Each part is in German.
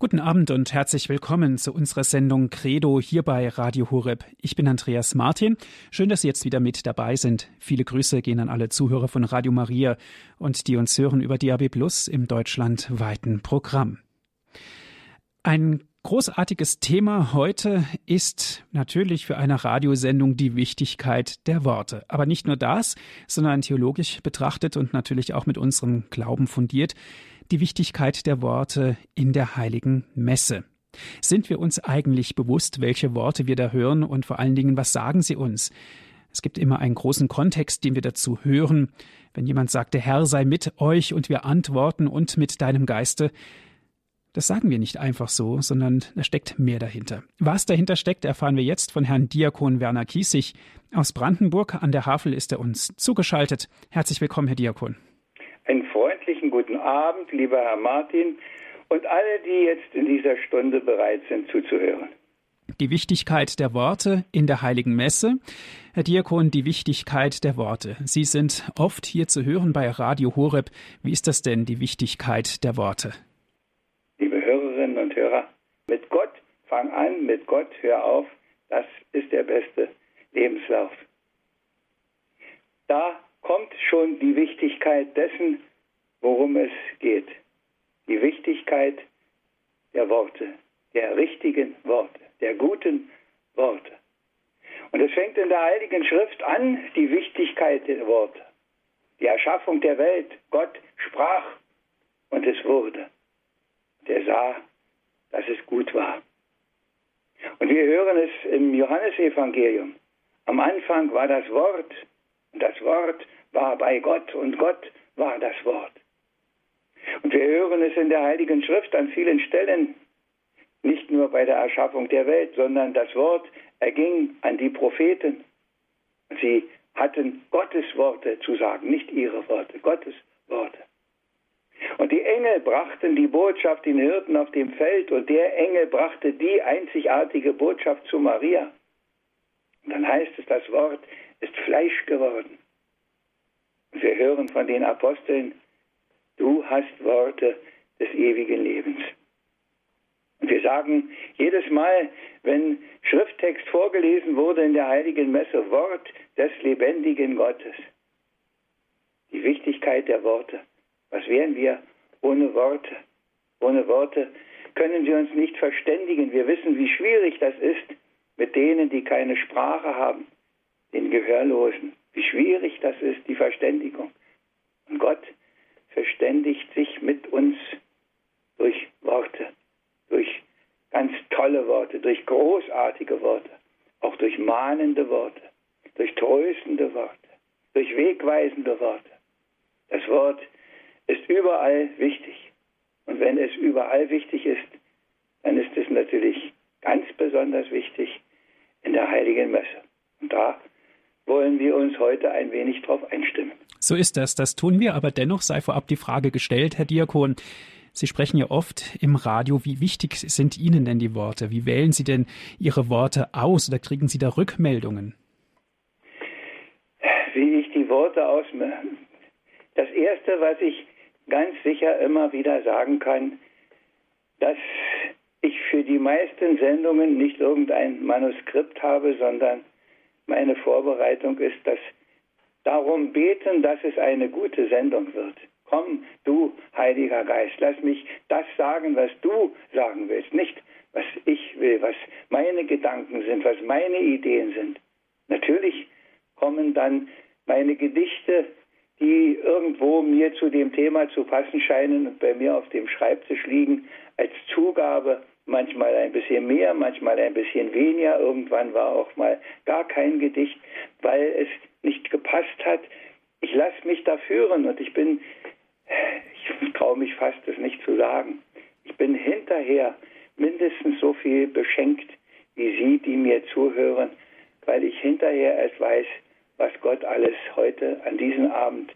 Guten Abend und herzlich willkommen zu unserer Sendung Credo hier bei Radio Horeb. Ich bin Andreas Martin. Schön, dass Sie jetzt wieder mit dabei sind. Viele Grüße gehen an alle Zuhörer von Radio Maria und die uns hören über DAB Plus im deutschlandweiten Programm. Ein großartiges Thema heute ist natürlich für eine Radiosendung die Wichtigkeit der Worte. Aber nicht nur das, sondern theologisch betrachtet und natürlich auch mit unserem Glauben fundiert die Wichtigkeit der Worte in der heiligen Messe. Sind wir uns eigentlich bewusst, welche Worte wir da hören und vor allen Dingen, was sagen sie uns? Es gibt immer einen großen Kontext, den wir dazu hören. Wenn jemand sagt, der Herr sei mit euch und wir antworten und mit deinem Geiste, das sagen wir nicht einfach so, sondern da steckt mehr dahinter. Was dahinter steckt, erfahren wir jetzt von Herrn Diakon Werner Kiesig. Aus Brandenburg an der Havel ist er uns zugeschaltet. Herzlich willkommen, Herr Diakon. Einen freundlichen guten Abend, lieber Herr Martin und alle, die jetzt in dieser Stunde bereit sind zuzuhören. Die Wichtigkeit der Worte in der heiligen Messe. Herr Diakon, die Wichtigkeit der Worte. Sie sind oft hier zu hören bei Radio Horeb. Wie ist das denn, die Wichtigkeit der Worte? Liebe Hörerinnen und Hörer, mit Gott fang an, mit Gott hör auf. Das ist der beste Lebenslauf. Da kommt schon die Wichtigkeit dessen, worum es geht. Die Wichtigkeit der Worte, der richtigen Worte, der guten Worte. Und es fängt in der Heiligen Schrift an, die Wichtigkeit der Worte. Die Erschaffung der Welt. Gott sprach und es wurde. Der sah, dass es gut war. Und wir hören es im Johannesevangelium. Am Anfang war das Wort und das Wort war bei Gott und Gott war das Wort. Und wir hören es in der Heiligen Schrift an vielen Stellen, nicht nur bei der Erschaffung der Welt, sondern das Wort erging an die Propheten. Sie hatten Gottes Worte zu sagen, nicht ihre Worte, Gottes Worte. Und die Engel brachten die Botschaft den Hirten auf dem Feld und der Engel brachte die einzigartige Botschaft zu Maria. Und dann heißt es, das Wort ist Fleisch geworden. Und wir hören von den Aposteln, Du hast Worte des ewigen Lebens. Und wir sagen jedes Mal, wenn Schrifttext vorgelesen wurde in der heiligen Messe, Wort des lebendigen Gottes. Die Wichtigkeit der Worte. Was wären wir ohne Worte? Ohne Worte können wir uns nicht verständigen. Wir wissen, wie schwierig das ist mit denen, die keine Sprache haben, den Gehörlosen. Wie schwierig das ist, die Verständigung. Und Gott verständigt sich mit uns durch Worte, durch ganz tolle Worte, durch großartige Worte, auch durch mahnende Worte, durch tröstende Worte, durch wegweisende Worte. Das Wort ist überall wichtig. Und wenn es überall wichtig ist, dann ist es natürlich ganz besonders wichtig in der heiligen Messe. Und da wollen wir uns heute ein wenig drauf einstimmen. So ist das, das tun wir, aber dennoch sei vorab die Frage gestellt, Herr Diakon. Sie sprechen ja oft im Radio. Wie wichtig sind Ihnen denn die Worte? Wie wählen Sie denn Ihre Worte aus oder kriegen Sie da Rückmeldungen? Wie ich die Worte ausmache. Das Erste, was ich ganz sicher immer wieder sagen kann, dass ich für die meisten Sendungen nicht irgendein Manuskript habe, sondern meine Vorbereitung ist das darum beten, dass es eine gute Sendung wird. Komm, du Heiliger Geist, lass mich das sagen, was du sagen willst, nicht was ich will, was meine Gedanken sind, was meine Ideen sind. Natürlich kommen dann meine Gedichte, die irgendwo mir zu dem Thema zu passen scheinen und bei mir auf dem Schreibtisch liegen, als Zugabe manchmal ein bisschen mehr, manchmal ein bisschen weniger. Irgendwann war auch mal gar kein Gedicht, weil es nicht gepasst hat. Ich lasse mich da führen und ich bin, ich traue mich fast es nicht zu sagen, ich bin hinterher mindestens so viel beschenkt wie Sie, die mir zuhören, weil ich hinterher erst weiß, was Gott alles heute an diesem Abend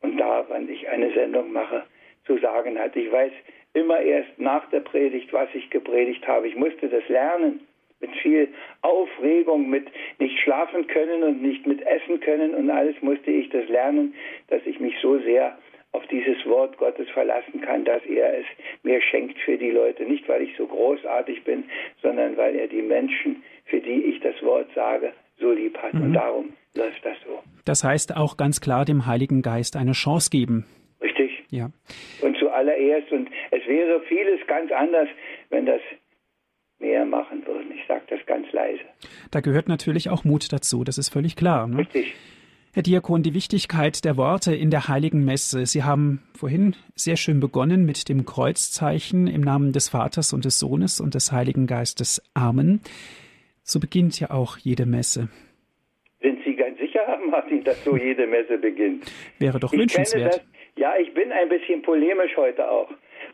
und da, wann ich eine Sendung mache, zu sagen hat. Ich weiß immer erst nach der Predigt, was ich gepredigt habe. Ich musste das lernen mit viel Aufregung, mit nicht schlafen können und nicht mit essen können und alles musste ich das lernen, dass ich mich so sehr auf dieses Wort Gottes verlassen kann, dass er es mir schenkt für die Leute. Nicht, weil ich so großartig bin, sondern weil er die Menschen, für die ich das Wort sage, so lieb hat. Mhm. Und darum läuft das so. Das heißt auch ganz klar dem Heiligen Geist eine Chance geben. Richtig. Ja. Und zuallererst, und es wäre vieles ganz anders, wenn das mehr machen würden. Ich sage das ganz leise. Da gehört natürlich auch Mut dazu, das ist völlig klar. Ne? Richtig. Herr Diakon, die Wichtigkeit der Worte in der heiligen Messe. Sie haben vorhin sehr schön begonnen mit dem Kreuzzeichen im Namen des Vaters und des Sohnes und des Heiligen Geistes. Amen. So beginnt ja auch jede Messe. Sind Sie ganz sicher, Herr Martin, dass so jede Messe beginnt? Wäre doch ich wünschenswert. Ja, ich bin ein bisschen polemisch heute auch,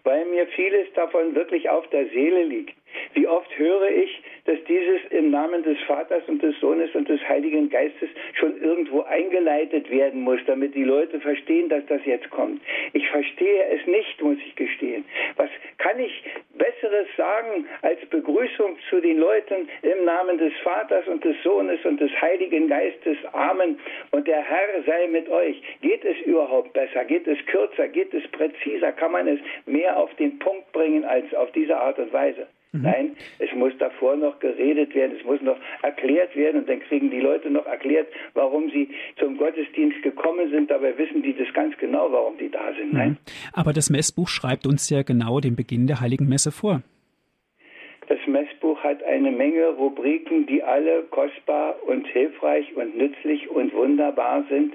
weil mir vieles davon wirklich auf der Seele liegt. Wie oft höre ich, dass dieses im Namen des Vaters und des Sohnes und des Heiligen Geistes schon irgendwo eingeleitet werden muss, damit die Leute verstehen, dass das jetzt kommt. Ich verstehe es nicht, muss ich gestehen. Was kann ich Besseres sagen als Begrüßung zu den Leuten im Namen des Vaters und des Sohnes und des Heiligen Geistes? Amen. Und der Herr sei mit euch. Geht es überhaupt besser? Geht es kürzer? Geht es präziser? Kann man es mehr auf den Punkt bringen als auf diese Art und Weise? Mhm. Nein, es muss davor noch geredet werden, es muss noch erklärt werden und dann kriegen die Leute noch erklärt, warum sie zum Gottesdienst gekommen sind. Dabei wissen die das ganz genau, warum die da sind. Nein? Mhm. Aber das Messbuch schreibt uns ja genau den Beginn der Heiligen Messe vor. Das Messbuch hat eine Menge Rubriken, die alle kostbar und hilfreich und nützlich und wunderbar sind.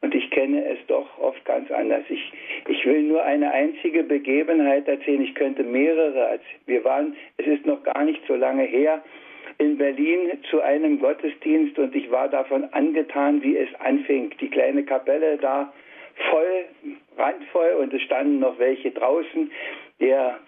Und ich kenne es doch oft ganz anders. Ich, ich will nur eine einzige Begebenheit erzählen. Ich könnte mehrere erzählen. Wir waren, es ist noch gar nicht so lange her, in Berlin zu einem Gottesdienst und ich war davon angetan, wie es anfing. Die kleine Kapelle da voll, randvoll und es standen noch welche draußen. Der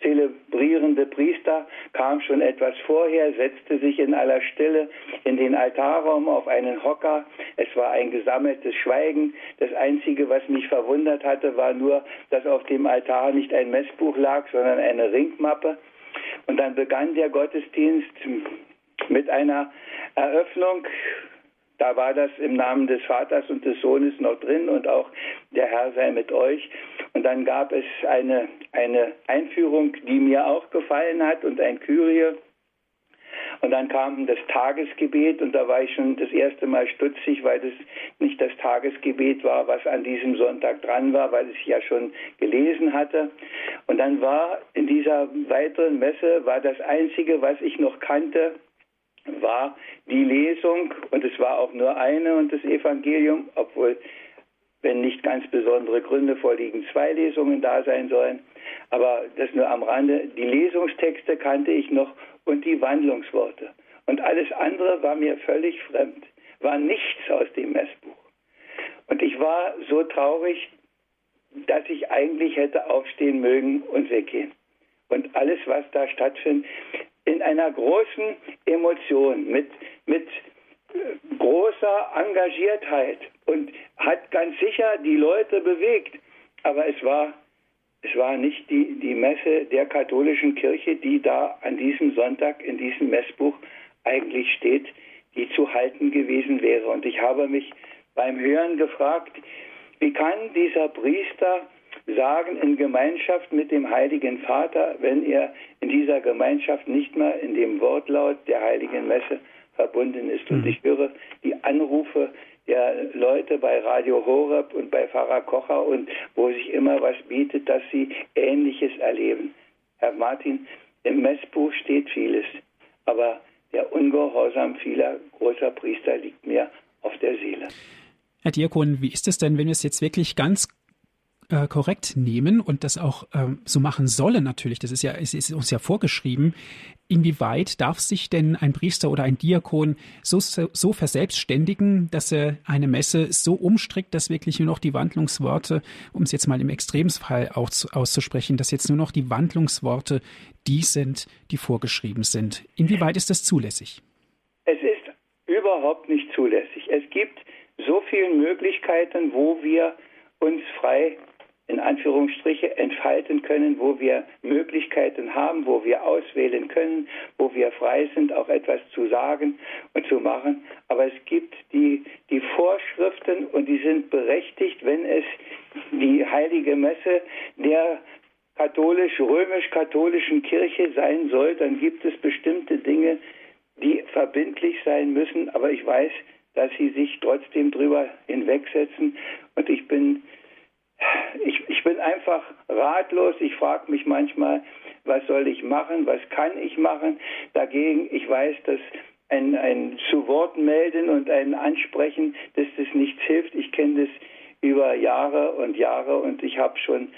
zelebrierende Priester kam schon etwas vorher, setzte sich in aller Stille in den Altarraum auf einen Hocker. Es war ein gesammeltes Schweigen. Das Einzige, was mich verwundert hatte, war nur, dass auf dem Altar nicht ein Messbuch lag, sondern eine Ringmappe. Und dann begann der Gottesdienst mit einer Eröffnung da war das im Namen des Vaters und des Sohnes noch drin und auch der Herr sei mit euch. Und dann gab es eine, eine Einführung, die mir auch gefallen hat und ein Kyrie. Und dann kam das Tagesgebet und da war ich schon das erste Mal stutzig, weil das nicht das Tagesgebet war, was an diesem Sonntag dran war, weil ich ja schon gelesen hatte. Und dann war in dieser weiteren Messe, war das Einzige, was ich noch kannte, war die Lesung, und es war auch nur eine und das Evangelium, obwohl, wenn nicht ganz besondere Gründe vorliegen, zwei Lesungen da sein sollen. Aber das nur am Rande. Die Lesungstexte kannte ich noch und die Wandlungsworte. Und alles andere war mir völlig fremd, war nichts aus dem Messbuch. Und ich war so traurig, dass ich eigentlich hätte aufstehen mögen und weggehen. Und alles, was da stattfindet, in einer großen Emotion, mit, mit äh, großer Engagiertheit und hat ganz sicher die Leute bewegt. Aber es war, es war nicht die, die Messe der katholischen Kirche, die da an diesem Sonntag in diesem Messbuch eigentlich steht, die zu halten gewesen wäre. Und ich habe mich beim Hören gefragt, wie kann dieser Priester sagen in Gemeinschaft mit dem Heiligen Vater, wenn er in dieser Gemeinschaft nicht mehr in dem Wortlaut der Heiligen Messe verbunden ist. Und mhm. ich höre die Anrufe der Leute bei Radio Horeb und bei Pfarrer Kocher und wo sich immer was bietet, dass sie Ähnliches erleben. Herr Martin, im Messbuch steht vieles, aber der Ungehorsam vieler großer Priester liegt mir auf der Seele. Herr Diakon, wie ist es denn, wenn wir es jetzt wirklich ganz äh, korrekt nehmen und das auch ähm, so machen sollen natürlich, das ist ja, es ist uns ja vorgeschrieben, inwieweit darf sich denn ein Priester oder ein Diakon so, so verselbstständigen, dass er eine Messe so umstrickt, dass wirklich nur noch die Wandlungsworte, um es jetzt mal im Extremsfall auszusprechen, dass jetzt nur noch die Wandlungsworte die sind, die vorgeschrieben sind. Inwieweit ist das zulässig? Es ist überhaupt nicht zulässig. Es gibt so viele Möglichkeiten, wo wir uns frei in Anführungsstriche entfalten können, wo wir Möglichkeiten haben, wo wir auswählen können, wo wir frei sind, auch etwas zu sagen und zu machen. Aber es gibt die, die Vorschriften und die sind berechtigt, wenn es die heilige Messe der katholisch-römisch-katholischen Kirche sein soll, dann gibt es bestimmte Dinge, die verbindlich sein müssen. Aber ich weiß, dass sie sich trotzdem drüber hinwegsetzen. Und ich bin ich, ich bin einfach ratlos. Ich frage mich manchmal, was soll ich machen, was kann ich machen. Dagegen, ich weiß, dass ein, ein zu Wort melden und ein Ansprechen, dass das nichts hilft. Ich kenne das über Jahre und Jahre und ich habe schon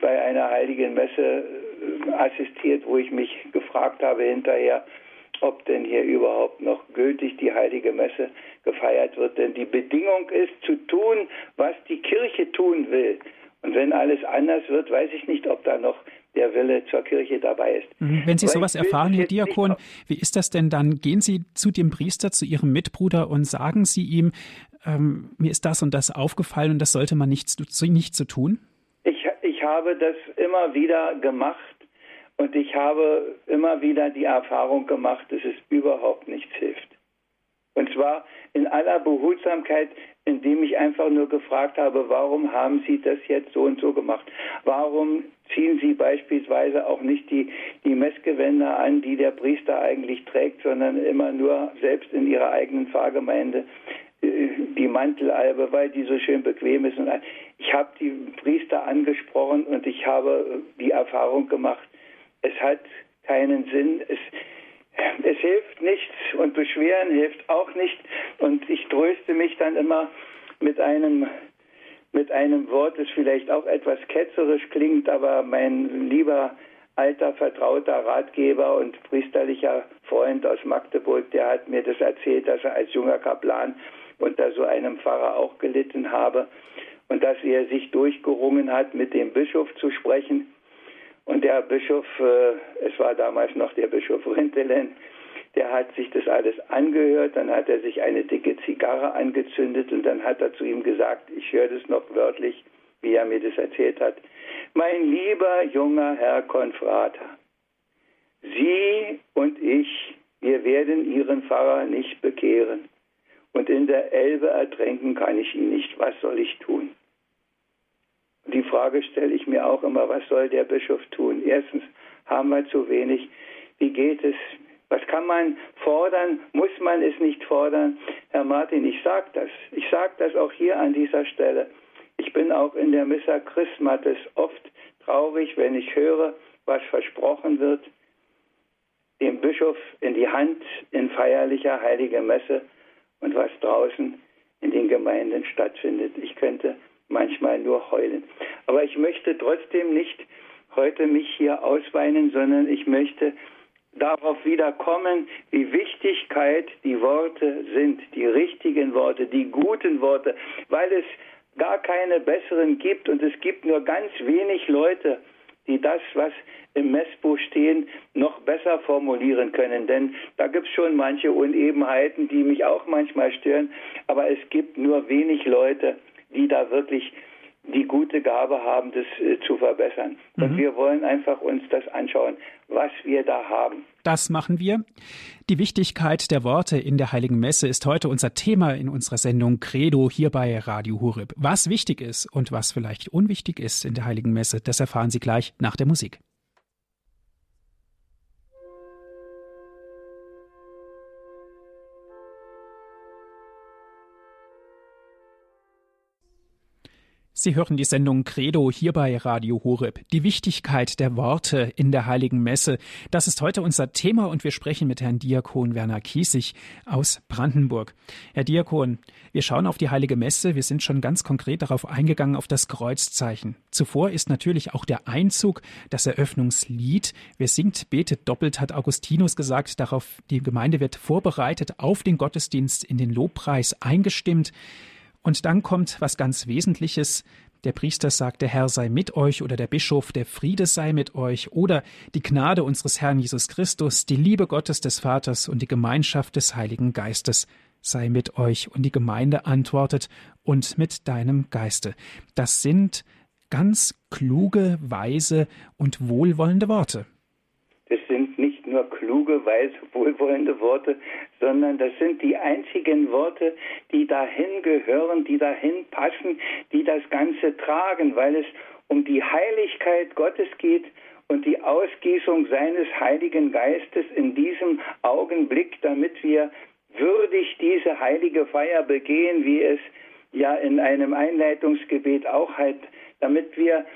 bei einer heiligen Messe äh, assistiert, wo ich mich gefragt habe hinterher, ob denn hier überhaupt noch gültig die heilige Messe gefeiert wird. Denn die Bedingung ist zu tun, was die Kirche tun will. Und wenn alles anders wird, weiß ich nicht, ob da noch der Wille zur Kirche dabei ist. Mhm. Wenn Sie sowas erfahren, Herr Diakon, wie ist das denn dann? Gehen Sie zu dem Priester, zu Ihrem Mitbruder und sagen Sie ihm, ähm, mir ist das und das aufgefallen und das sollte man nicht, nicht so tun? Ich, ich habe das immer wieder gemacht und ich habe immer wieder die Erfahrung gemacht, dass es überhaupt nichts hilft. Und zwar in aller Behutsamkeit, indem ich einfach nur gefragt habe, warum haben Sie das jetzt so und so gemacht? Warum ziehen Sie beispielsweise auch nicht die, die Messgewänder an, die der Priester eigentlich trägt, sondern immer nur selbst in Ihrer eigenen Pfarrgemeinde äh, die Mantelalbe, weil die so schön bequem ist. Und ich habe die Priester angesprochen und ich habe die Erfahrung gemacht, es hat keinen Sinn. Es, es hilft nichts und Beschweren hilft auch nicht. Und ich tröste mich dann immer mit einem, mit einem Wort, das vielleicht auch etwas ketzerisch klingt, aber mein lieber alter, vertrauter Ratgeber und priesterlicher Freund aus Magdeburg, der hat mir das erzählt, dass er als junger Kaplan unter so einem Pfarrer auch gelitten habe und dass er sich durchgerungen hat, mit dem Bischof zu sprechen und der Bischof, äh, es war damals noch der Bischof Rintelen, der hat sich das alles angehört, dann hat er sich eine dicke Zigarre angezündet und dann hat er zu ihm gesagt, ich höre das noch wörtlich, wie er mir das erzählt hat, mein lieber junger Herr Konfrater, Sie und ich, wir werden Ihren Pfarrer nicht bekehren und in der Elbe ertränken kann ich ihn nicht. Was soll ich tun? Die Frage stelle ich mir auch immer, was soll der Bischof tun? Erstens haben wir zu wenig. Wie geht es? Was kann man fordern? Muss man es nicht fordern? Herr Martin, ich sage das. Ich sage das auch hier an dieser Stelle. Ich bin auch in der Missa Christmatis oft traurig, wenn ich höre, was versprochen wird, dem Bischof in die Hand in feierlicher heiliger Messe und was draußen in den Gemeinden stattfindet. Ich könnte manchmal nur heulen. Aber ich möchte trotzdem nicht heute mich hier ausweinen, sondern ich möchte darauf wiederkommen, wie Wichtigkeit die Worte sind, die richtigen Worte, die guten Worte, weil es gar keine besseren gibt und es gibt nur ganz wenig Leute, die das, was im Messbuch stehen, noch besser formulieren können. Denn da gibt es schon manche Unebenheiten, die mich auch manchmal stören, aber es gibt nur wenig Leute, die da wirklich die gute Gabe haben, das äh, zu verbessern. Und mhm. wir wollen einfach uns das anschauen, was wir da haben. Das machen wir. Die Wichtigkeit der Worte in der Heiligen Messe ist heute unser Thema in unserer Sendung Credo hier bei Radio Hureb. Was wichtig ist und was vielleicht unwichtig ist in der Heiligen Messe, das erfahren Sie gleich nach der Musik. Sie hören die Sendung Credo hier bei Radio Horeb. Die Wichtigkeit der Worte in der Heiligen Messe. Das ist heute unser Thema und wir sprechen mit Herrn Diakon Werner Kiesig aus Brandenburg. Herr Diakon, wir schauen auf die Heilige Messe. Wir sind schon ganz konkret darauf eingegangen, auf das Kreuzzeichen. Zuvor ist natürlich auch der Einzug, das Eröffnungslied. Wer singt, betet doppelt, hat Augustinus gesagt. Darauf, die Gemeinde wird vorbereitet auf den Gottesdienst in den Lobpreis eingestimmt. Und dann kommt was ganz Wesentliches. Der Priester sagt, der Herr sei mit euch oder der Bischof, der Friede sei mit euch oder die Gnade unseres Herrn Jesus Christus, die Liebe Gottes des Vaters und die Gemeinschaft des Heiligen Geistes sei mit euch. Und die Gemeinde antwortet und mit deinem Geiste. Das sind ganz kluge, weise und wohlwollende Worte. Das sind nicht nur kluge, weise, wohlwollende Worte, sondern das sind die einzigen Worte, die dahin gehören, die dahin passen, die das Ganze tragen, weil es um die Heiligkeit Gottes geht und die Ausgießung seines Heiligen Geistes in diesem Augenblick, damit wir würdig diese heilige Feier begehen, wie es ja in einem Einleitungsgebet auch halt, damit wir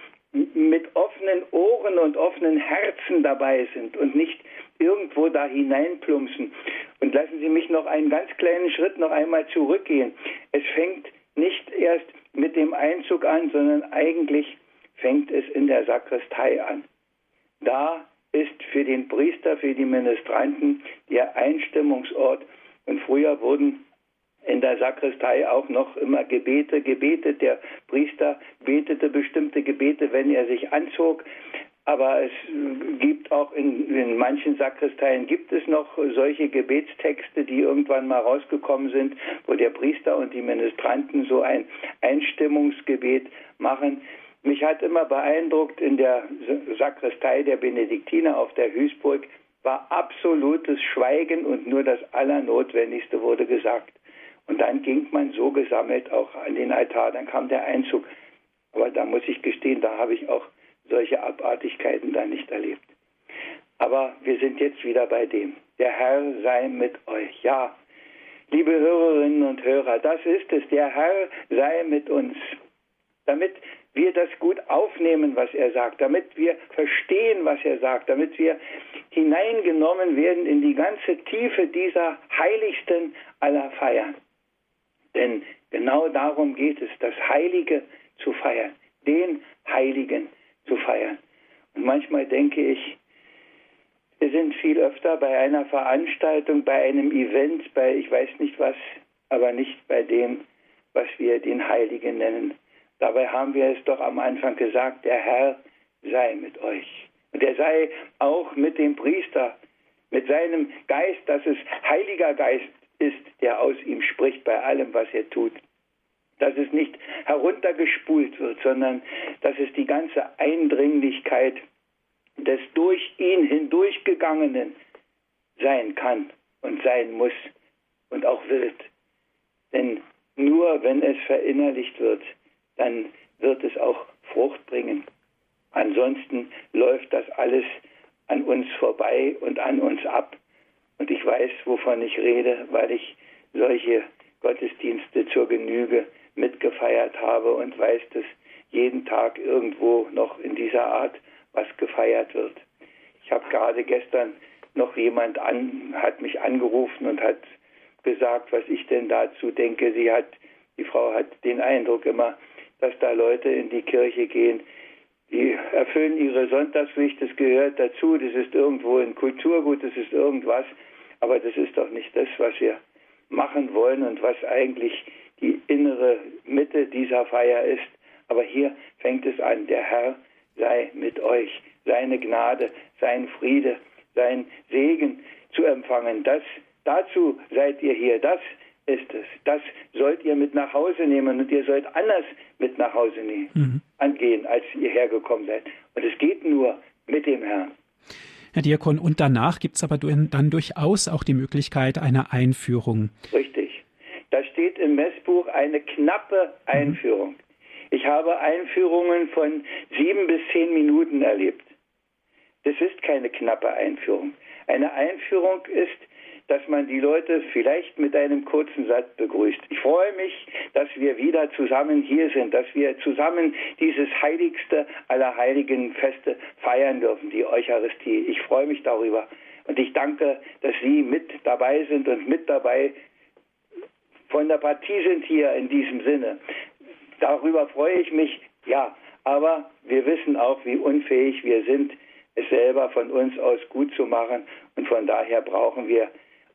mit offenen Ohren und offenen Herzen dabei sind und nicht irgendwo da hineinplumpsen. Und lassen Sie mich noch einen ganz kleinen Schritt noch einmal zurückgehen. Es fängt nicht erst mit dem Einzug an, sondern eigentlich fängt es in der Sakristei an. Da ist für den Priester, für die Ministranten der Einstimmungsort. Und früher wurden in der Sakristei auch noch immer Gebete gebetet. Der Priester betete bestimmte Gebete, wenn er sich anzog. Aber es gibt auch in, in, manchen Sakristeien gibt es noch solche Gebetstexte, die irgendwann mal rausgekommen sind, wo der Priester und die Ministranten so ein Einstimmungsgebet machen. Mich hat immer beeindruckt, in der Sakristei der Benediktiner auf der Hüßburg war absolutes Schweigen und nur das Allernotwendigste wurde gesagt. Und dann ging man so gesammelt auch an den Altar, dann kam der Einzug. Aber da muss ich gestehen, da habe ich auch solche Abartigkeiten da nicht erlebt. Aber wir sind jetzt wieder bei dem. Der Herr sei mit euch. Ja, liebe Hörerinnen und Hörer, das ist es. Der Herr sei mit uns. Damit wir das gut aufnehmen, was er sagt, damit wir verstehen, was er sagt, damit wir hineingenommen werden in die ganze Tiefe dieser heiligsten aller Feiern. Denn genau darum geht es, das Heilige zu feiern, den Heiligen zu feiern. Und manchmal denke ich, wir sind viel öfter bei einer Veranstaltung, bei einem Event, bei ich weiß nicht was, aber nicht bei dem, was wir den Heiligen nennen. Dabei haben wir es doch am Anfang gesagt, der Herr sei mit euch. Und er sei auch mit dem Priester, mit seinem Geist, dass es Heiliger Geist ist, der aus ihm spricht bei allem, was er tut. Dass es nicht heruntergespult wird, sondern dass es die ganze Eindringlichkeit des durch ihn hindurchgegangenen sein kann und sein muss und auch wird. Denn nur wenn es verinnerlicht wird, dann wird es auch Frucht bringen. Ansonsten läuft das alles an uns vorbei und an uns ab. Und ich weiß, wovon ich rede, weil ich solche Gottesdienste zur Genüge mitgefeiert habe und weiß, dass jeden Tag irgendwo noch in dieser Art was gefeiert wird. Ich habe gerade gestern noch jemand an, hat mich angerufen und hat gesagt, was ich denn dazu denke. Sie hat, die Frau hat den Eindruck immer, dass da Leute in die Kirche gehen, die erfüllen ihre Sonntagspflicht, das gehört dazu, das ist irgendwo ein Kulturgut, das ist irgendwas, aber das ist doch nicht das, was wir machen wollen und was eigentlich die innere Mitte dieser Feier ist. Aber hier fängt es an, der Herr sei mit euch, seine Gnade, sein Friede, sein Segen zu empfangen. Das, dazu seid ihr hier, das ist es. Das sollt ihr mit nach Hause nehmen und ihr sollt anders mit nach Hause nehmen, mhm. angehen, als ihr hergekommen seid. Und es geht nur mit dem Herrn. Herr Diakon, und danach gibt es aber dann durchaus auch die Möglichkeit einer Einführung. Richtig. Da steht im Messbuch eine knappe Einführung. Ich habe Einführungen von sieben bis zehn Minuten erlebt. Das ist keine knappe Einführung. Eine Einführung ist dass man die Leute vielleicht mit einem kurzen Satz begrüßt. Ich freue mich, dass wir wieder zusammen hier sind, dass wir zusammen dieses heiligste aller heiligen Feste feiern dürfen, die Eucharistie. Ich freue mich darüber. Und ich danke, dass Sie mit dabei sind und mit dabei von der Partie sind hier in diesem Sinne. Darüber freue ich mich, ja. Aber wir wissen auch, wie unfähig wir sind, es selber von uns aus gut zu machen. Und von daher brauchen wir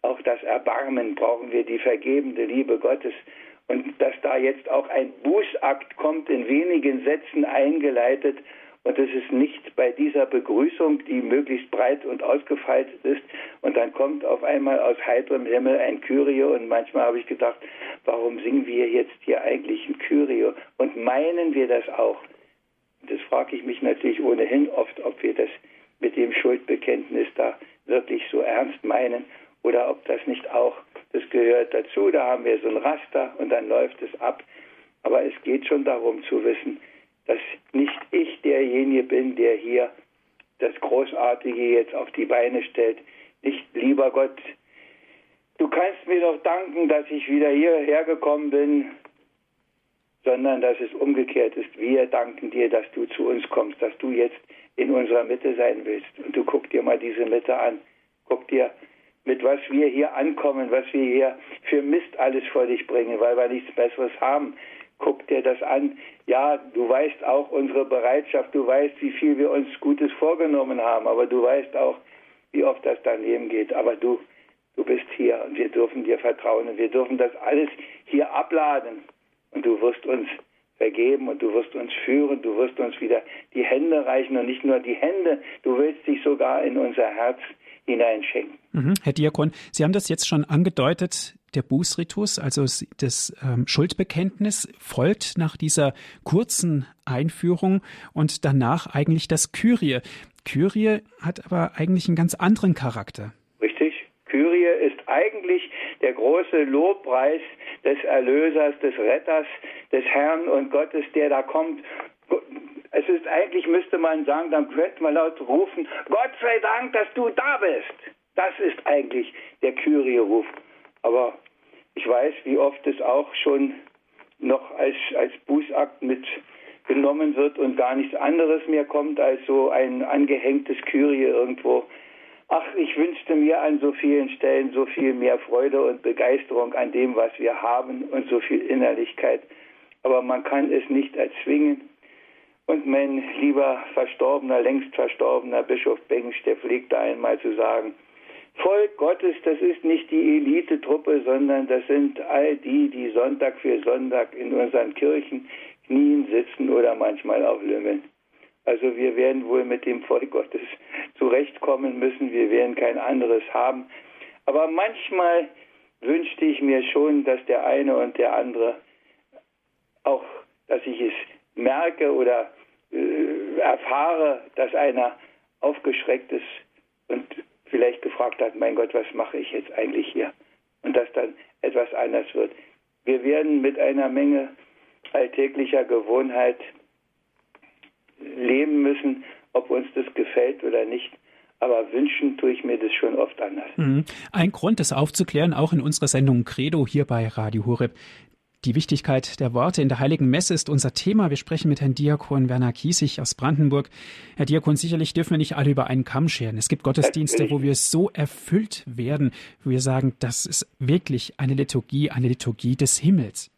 auch das Erbarmen brauchen wir, die vergebende Liebe Gottes. Und dass da jetzt auch ein Bußakt kommt, in wenigen Sätzen eingeleitet, und es ist nicht bei dieser Begrüßung, die möglichst breit und ausgefaltet ist, und dann kommt auf einmal aus heiterem Himmel ein Kyrie, und manchmal habe ich gedacht, warum singen wir jetzt hier eigentlich ein Kyrie? Und meinen wir das auch? Das frage ich mich natürlich ohnehin oft, ob wir das mit dem Schuldbekenntnis da wirklich so ernst meinen oder ob das nicht auch, das gehört dazu, da haben wir so ein Raster und dann läuft es ab. Aber es geht schon darum zu wissen, dass nicht ich derjenige bin, der hier das Großartige jetzt auf die Beine stellt. Nicht, lieber Gott, du kannst mir doch danken, dass ich wieder hierher gekommen bin, sondern dass es umgekehrt ist. Wir danken dir, dass du zu uns kommst, dass du jetzt in unserer Mitte sein willst. Und du guck dir mal diese Mitte an. Guck dir, mit was wir hier ankommen, was wir hier für Mist alles vor dich bringen, weil wir nichts Besseres haben. Guck dir das an. Ja, du weißt auch unsere Bereitschaft, du weißt, wie viel wir uns Gutes vorgenommen haben, aber du weißt auch, wie oft das daneben geht. Aber du, du bist hier und wir dürfen dir vertrauen und wir dürfen das alles hier abladen. Und du wirst uns vergeben und du wirst uns führen, du wirst uns wieder die Hände reichen und nicht nur die Hände, du willst dich sogar in unser Herz hineinschenken. Mhm. Herr Diakon, Sie haben das jetzt schon angedeutet, der Bußritus, also das ähm, Schuldbekenntnis, folgt nach dieser kurzen Einführung und danach eigentlich das Kyrie. Kyrie hat aber eigentlich einen ganz anderen Charakter. Richtig. Kyrie ist eigentlich der große Lobpreis des Erlösers, des Retters, des Herrn und Gottes, der da kommt. Es ist eigentlich, müsste man sagen, dann könnte man laut rufen, Gott sei Dank, dass du da bist. Das ist eigentlich der Kyrie-Ruf. Aber ich weiß, wie oft es auch schon noch als, als Bußakt mitgenommen wird und gar nichts anderes mehr kommt als so ein angehängtes Kyrie irgendwo Ach, ich wünschte mir an so vielen Stellen so viel mehr Freude und Begeisterung an dem, was wir haben und so viel Innerlichkeit. Aber man kann es nicht erzwingen. Und mein lieber verstorbener, längst verstorbener Bischof der pflegte einmal zu sagen, Volk Gottes, das ist nicht die Elitetruppe, sondern das sind all die, die Sonntag für Sonntag in unseren Kirchen knien, sitzen oder manchmal auch lümmeln. Also wir werden wohl mit dem Volk Gottes zurechtkommen müssen. Wir werden kein anderes haben. Aber manchmal wünschte ich mir schon, dass der eine und der andere auch, dass ich es merke oder äh, erfahre, dass einer aufgeschreckt ist und vielleicht gefragt hat, mein Gott, was mache ich jetzt eigentlich hier? Und dass dann etwas anders wird. Wir werden mit einer Menge alltäglicher Gewohnheit leben müssen, ob uns das gefällt oder nicht. Aber wünschen tue ich mir das schon oft anders. Mhm. Ein Grund, das aufzuklären, auch in unserer Sendung Credo hier bei Radio Horeb. Die Wichtigkeit der Worte in der Heiligen Messe ist unser Thema. Wir sprechen mit Herrn Diakon Werner Kiesig aus Brandenburg. Herr Diakon, sicherlich dürfen wir nicht alle über einen Kamm scheren. Es gibt Gottesdienste, wo wir so erfüllt werden, wo wir sagen, das ist wirklich eine Liturgie, eine Liturgie des Himmels.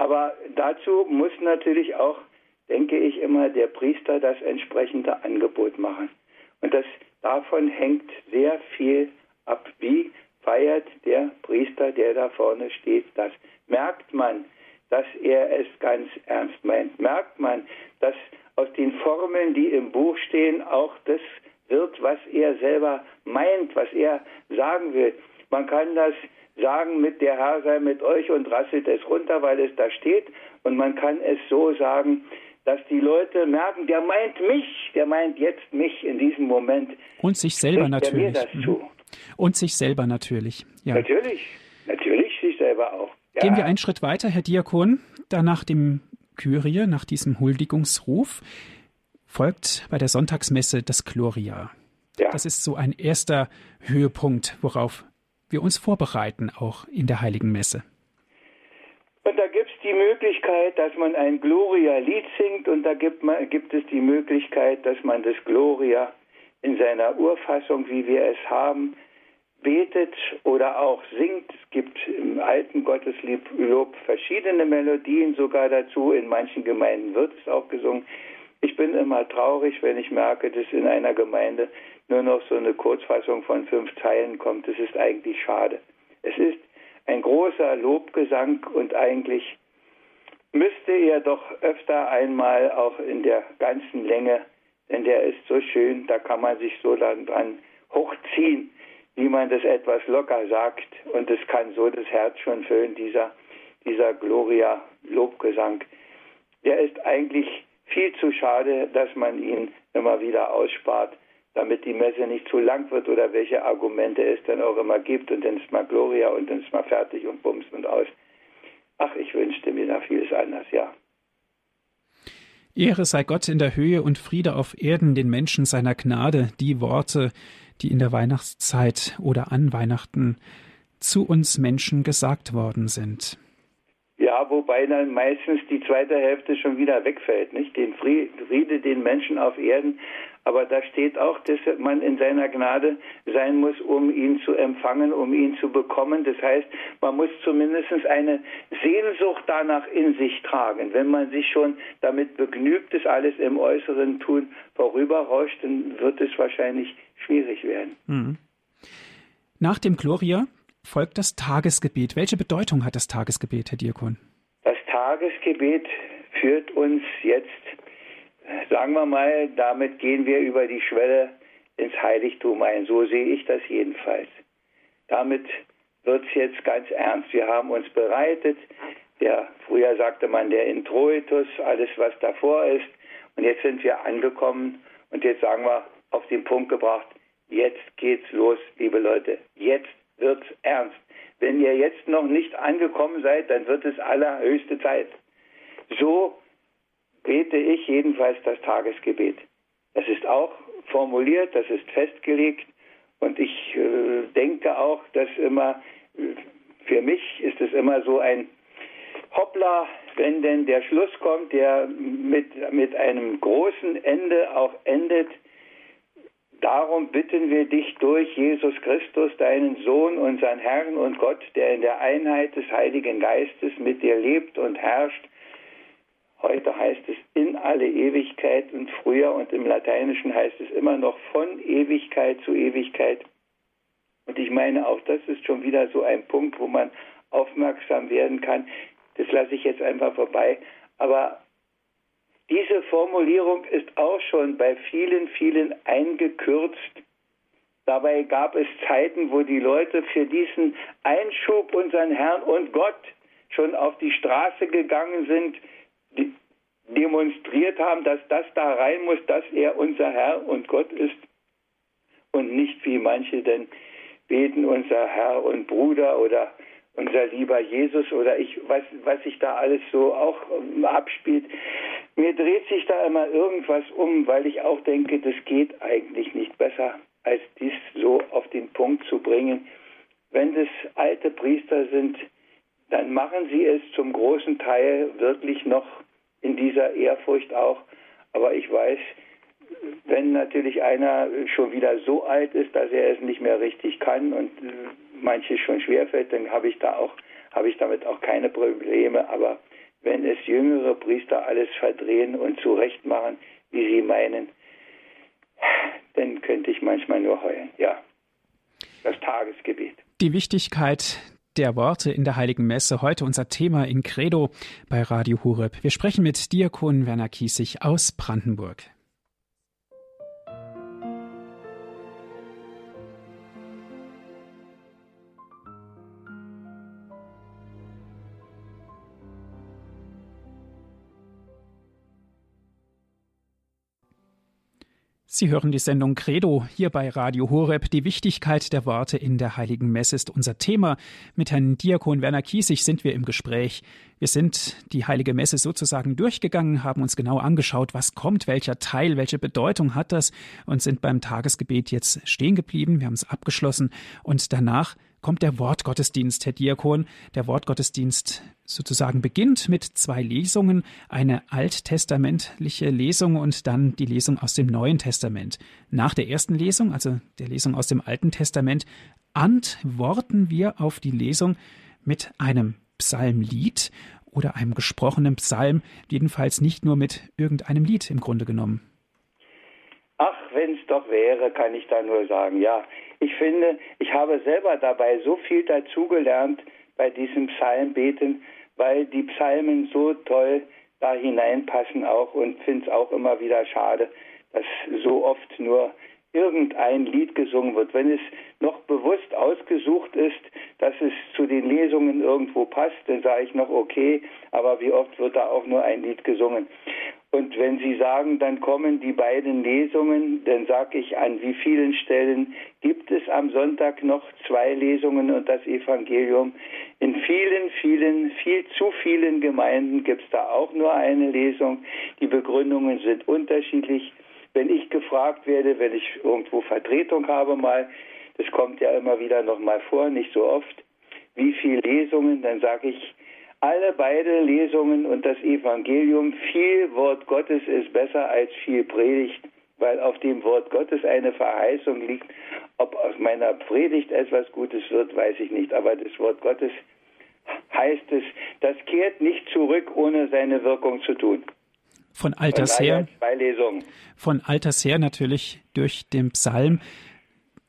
Aber dazu muss natürlich auch, denke ich immer, der Priester das entsprechende Angebot machen. Und das, davon hängt sehr viel ab. Wie feiert der Priester, der da vorne steht, das? Merkt man, dass er es ganz ernst meint? Merkt man, dass aus den Formeln, die im Buch stehen, auch das wird, was er selber meint, was er sagen will? Man kann das sagen mit der Herr sei mit euch und rasselt es runter, weil es da steht. Und man kann es so sagen, dass die Leute merken, der meint mich, der meint jetzt mich in diesem Moment. Und sich selber natürlich. Mhm. Und sich selber natürlich. Ja. Natürlich, natürlich sich selber auch. Ja. Gehen wir einen Schritt weiter, Herr Diakon. Da nach dem Kyrie, nach diesem Huldigungsruf, folgt bei der Sonntagsmesse das Gloria. Ja. Das ist so ein erster Höhepunkt, worauf wir uns vorbereiten, auch in der Heiligen Messe. Und da gibt es die Möglichkeit, dass man ein Gloria-Lied singt und da gibt, man, gibt es die Möglichkeit, dass man das Gloria in seiner Urfassung, wie wir es haben, betet oder auch singt. Es gibt im alten Gotteslob verschiedene Melodien sogar dazu. In manchen Gemeinden wird es auch gesungen. Ich bin immer traurig, wenn ich merke, dass in einer Gemeinde nur noch so eine Kurzfassung von fünf Zeilen kommt. Das ist eigentlich schade. Es ist ein großer Lobgesang und eigentlich müsste er doch öfter einmal auch in der ganzen Länge, denn der ist so schön, da kann man sich so dann dran hochziehen, wie man das etwas locker sagt und es kann so das Herz schon füllen, dieser, dieser Gloria Lobgesang. der ist eigentlich viel zu schade, dass man ihn immer wieder ausspart, damit die Messe nicht zu lang wird oder welche Argumente es dann auch immer gibt und dann ist mal Gloria und dann ist mal fertig und bums und aus. Ach, ich wünschte mir da vieles anders, ja. Ehre sei Gott in der Höhe und Friede auf Erden den Menschen seiner Gnade, die Worte, die in der Weihnachtszeit oder an Weihnachten zu uns Menschen gesagt worden sind. Ja, wobei dann meistens die zweite Hälfte schon wieder wegfällt, nicht? Den Friede den Menschen auf Erden. Aber da steht auch, dass man in seiner Gnade sein muss, um ihn zu empfangen, um ihn zu bekommen. Das heißt, man muss zumindest eine Sehnsucht danach in sich tragen. Wenn man sich schon damit begnügt, das alles im Äußeren tun, vorüberrauscht, dann wird es wahrscheinlich schwierig werden. Mhm. Nach dem Gloria folgt das Tagesgebet. Welche Bedeutung hat das Tagesgebet, Herr Diakon? Das Tagesgebet führt uns jetzt, sagen wir mal, damit gehen wir über die Schwelle ins Heiligtum ein. So sehe ich das jedenfalls. Damit wird es jetzt ganz ernst. Wir haben uns bereitet. Der, früher sagte man der Introitus, alles was davor ist. Und jetzt sind wir angekommen und jetzt sagen wir auf den Punkt gebracht, jetzt geht's los, liebe Leute. Jetzt wird's ernst. Wenn ihr jetzt noch nicht angekommen seid, dann wird es allerhöchste Zeit. So bete ich jedenfalls das Tagesgebet. Das ist auch formuliert, das ist festgelegt und ich äh, denke auch, dass immer, äh, für mich ist es immer so ein Hoppla, wenn denn der Schluss kommt, der mit, mit einem großen Ende auch endet, Darum bitten wir dich durch Jesus Christus, deinen Sohn, unseren Herrn und Gott, der in der Einheit des Heiligen Geistes mit dir lebt und herrscht. Heute heißt es in alle Ewigkeit und früher und im Lateinischen heißt es immer noch von Ewigkeit zu Ewigkeit. Und ich meine, auch das ist schon wieder so ein Punkt, wo man aufmerksam werden kann. Das lasse ich jetzt einfach vorbei. Aber diese Formulierung ist auch schon bei vielen, vielen eingekürzt. Dabei gab es Zeiten, wo die Leute für diesen Einschub unseren Herrn und Gott schon auf die Straße gegangen sind, demonstriert haben, dass das da rein muss, dass er unser Herr und Gott ist und nicht wie manche denn beten, unser Herr und Bruder oder unser lieber Jesus oder ich, was, was sich da alles so auch ähm, abspielt. Mir dreht sich da immer irgendwas um, weil ich auch denke, das geht eigentlich nicht besser, als dies so auf den Punkt zu bringen. Wenn das alte Priester sind, dann machen sie es zum großen Teil wirklich noch in dieser Ehrfurcht auch. Aber ich weiß, wenn natürlich einer schon wieder so alt ist, dass er es nicht mehr richtig kann und äh, manches schon schwerfällt, dann habe ich da auch, habe ich damit auch keine Probleme. Aber wenn es jüngere Priester alles verdrehen und zurechtmachen, wie sie meinen, dann könnte ich manchmal nur heulen. Ja, das Tagesgebet. Die Wichtigkeit der Worte in der Heiligen Messe. Heute unser Thema in Credo bei Radio Hureb. Wir sprechen mit Diakon Werner Kiesig aus Brandenburg. Sie hören die Sendung Credo hier bei Radio Horeb. Die Wichtigkeit der Worte in der Heiligen Messe ist unser Thema. Mit Herrn Diakon Werner Kiesig sind wir im Gespräch. Wir sind die Heilige Messe sozusagen durchgegangen, haben uns genau angeschaut, was kommt, welcher Teil, welche Bedeutung hat das und sind beim Tagesgebet jetzt stehen geblieben. Wir haben es abgeschlossen und danach kommt der Wortgottesdienst, Herr Diakon. Der Wortgottesdienst sozusagen beginnt mit zwei Lesungen, eine alttestamentliche Lesung und dann die Lesung aus dem Neuen Testament. Nach der ersten Lesung, also der Lesung aus dem Alten Testament, antworten wir auf die Lesung mit einem Psalmlied oder einem gesprochenen Psalm, jedenfalls nicht nur mit irgendeinem Lied im Grunde genommen. Ach, wenn es doch wäre, kann ich da nur sagen, ja. Ich finde, ich habe selber dabei so viel dazugelernt bei diesem Psalmbeten, weil die Psalmen so toll da hineinpassen auch und finde es auch immer wieder schade, dass so oft nur irgendein Lied gesungen wird. Wenn es noch bewusst ausgesucht ist, dass es zu den Lesungen irgendwo passt, dann sage ich noch okay, aber wie oft wird da auch nur ein Lied gesungen? Und wenn Sie sagen, dann kommen die beiden Lesungen, dann sage ich, an wie vielen Stellen gibt es am Sonntag noch zwei Lesungen und das Evangelium? In vielen, vielen, viel zu vielen Gemeinden gibt es da auch nur eine Lesung. Die Begründungen sind unterschiedlich. Wenn ich gefragt werde, wenn ich irgendwo Vertretung habe mal, das kommt ja immer wieder noch mal vor, nicht so oft, wie viele Lesungen, dann sage ich, alle beide Lesungen und das Evangelium, viel Wort Gottes ist besser als viel Predigt, weil auf dem Wort Gottes eine Verheißung liegt. Ob aus meiner Predigt etwas Gutes wird, weiß ich nicht, aber das Wort Gottes heißt es, das kehrt nicht zurück, ohne seine Wirkung zu tun. Von alters her, von alters her natürlich durch den Psalm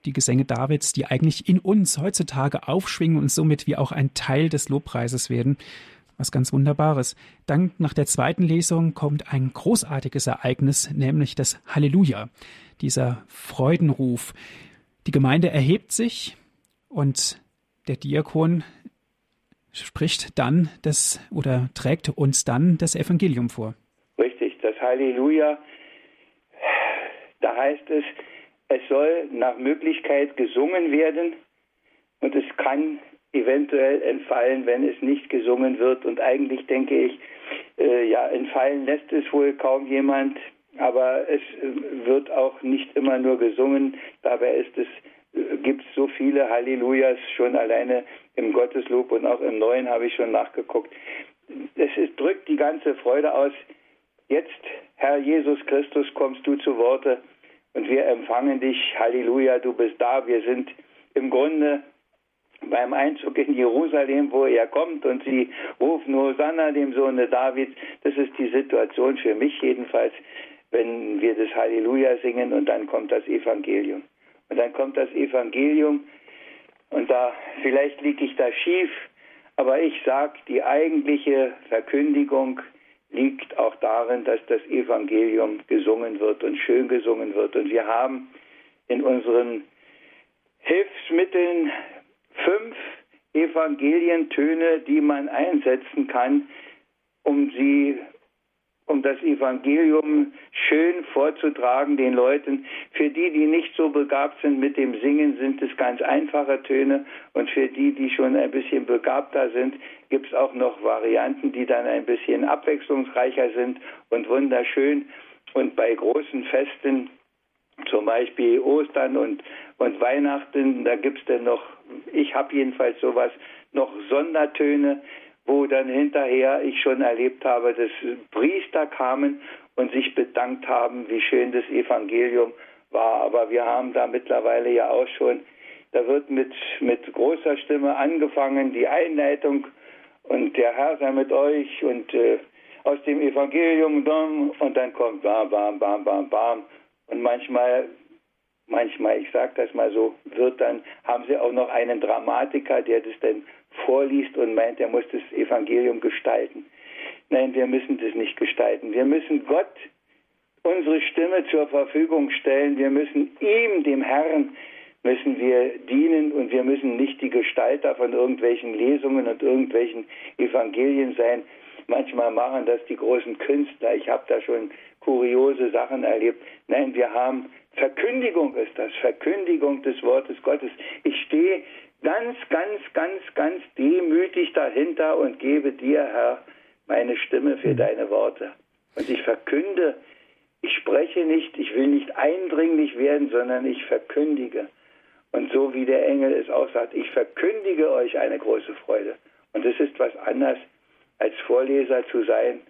die Gesänge Davids, die eigentlich in uns heutzutage aufschwingen und somit wie auch ein Teil des Lobpreises werden. Was ganz Wunderbares. Dann nach der zweiten Lesung kommt ein großartiges Ereignis, nämlich das Halleluja, dieser Freudenruf. Die Gemeinde erhebt sich und der Diakon spricht dann das oder trägt uns dann das Evangelium vor. Richtig, das Halleluja, da heißt es, es soll nach Möglichkeit gesungen werden und es kann eventuell entfallen, wenn es nicht gesungen wird. Und eigentlich denke ich, äh, ja, entfallen lässt es wohl kaum jemand, aber es äh, wird auch nicht immer nur gesungen. Dabei ist es äh, gibt es so viele Hallelujahs schon alleine im Gotteslob und auch im Neuen habe ich schon nachgeguckt. Es ist, drückt die ganze Freude aus. Jetzt, Herr Jesus Christus, kommst du zu Worte und wir empfangen dich. Halleluja, du bist da. Wir sind im Grunde beim Einzug in Jerusalem, wo er kommt und sie rufen Hosanna, dem Sohne Davids. Das ist die Situation für mich jedenfalls, wenn wir das Halleluja singen und dann kommt das Evangelium. Und dann kommt das Evangelium und da, vielleicht liege ich da schief, aber ich sage, die eigentliche Verkündigung liegt auch darin, dass das Evangelium gesungen wird und schön gesungen wird. Und wir haben in unseren Hilfsmitteln fünf Evangelientöne, die man einsetzen kann, um sie um das Evangelium schön vorzutragen den Leuten. Für die, die nicht so begabt sind mit dem Singen, sind es ganz einfache Töne und für die, die schon ein bisschen begabter sind, gibt es auch noch Varianten, die dann ein bisschen abwechslungsreicher sind und wunderschön. Und bei großen Festen, zum Beispiel Ostern und, und Weihnachten, da gibt es dann noch, ich habe jedenfalls sowas, noch Sondertöne, wo dann hinterher ich schon erlebt habe, dass Priester kamen und sich bedankt haben, wie schön das Evangelium war. Aber wir haben da mittlerweile ja auch schon, da wird mit, mit großer Stimme angefangen, die Einleitung und der Herr sei mit euch und äh, aus dem Evangelium und dann kommt bam, bam, bam, bam, bam. Und manchmal, manchmal, ich sage das mal so, wird dann, haben sie auch noch einen Dramatiker, der das dann vorliest und meint, er muss das Evangelium gestalten. Nein, wir müssen das nicht gestalten. Wir müssen Gott unsere Stimme zur Verfügung stellen. Wir müssen ihm, dem Herrn, müssen wir dienen und wir müssen nicht die Gestalter von irgendwelchen Lesungen und irgendwelchen Evangelien sein. Manchmal machen das die großen Künstler. Ich habe da schon kuriose Sachen erlebt. Nein, wir haben Verkündigung ist das, Verkündigung des Wortes Gottes. Ich stehe ganz, ganz, ganz, ganz demütig dahinter und gebe dir, Herr, meine Stimme für mhm. deine Worte. Und ich verkünde, ich spreche nicht, ich will nicht eindringlich werden, sondern ich verkündige. Und so wie der Engel es auch sagt, ich verkündige euch eine große Freude. Und es ist was anderes, als Vorleser zu sein.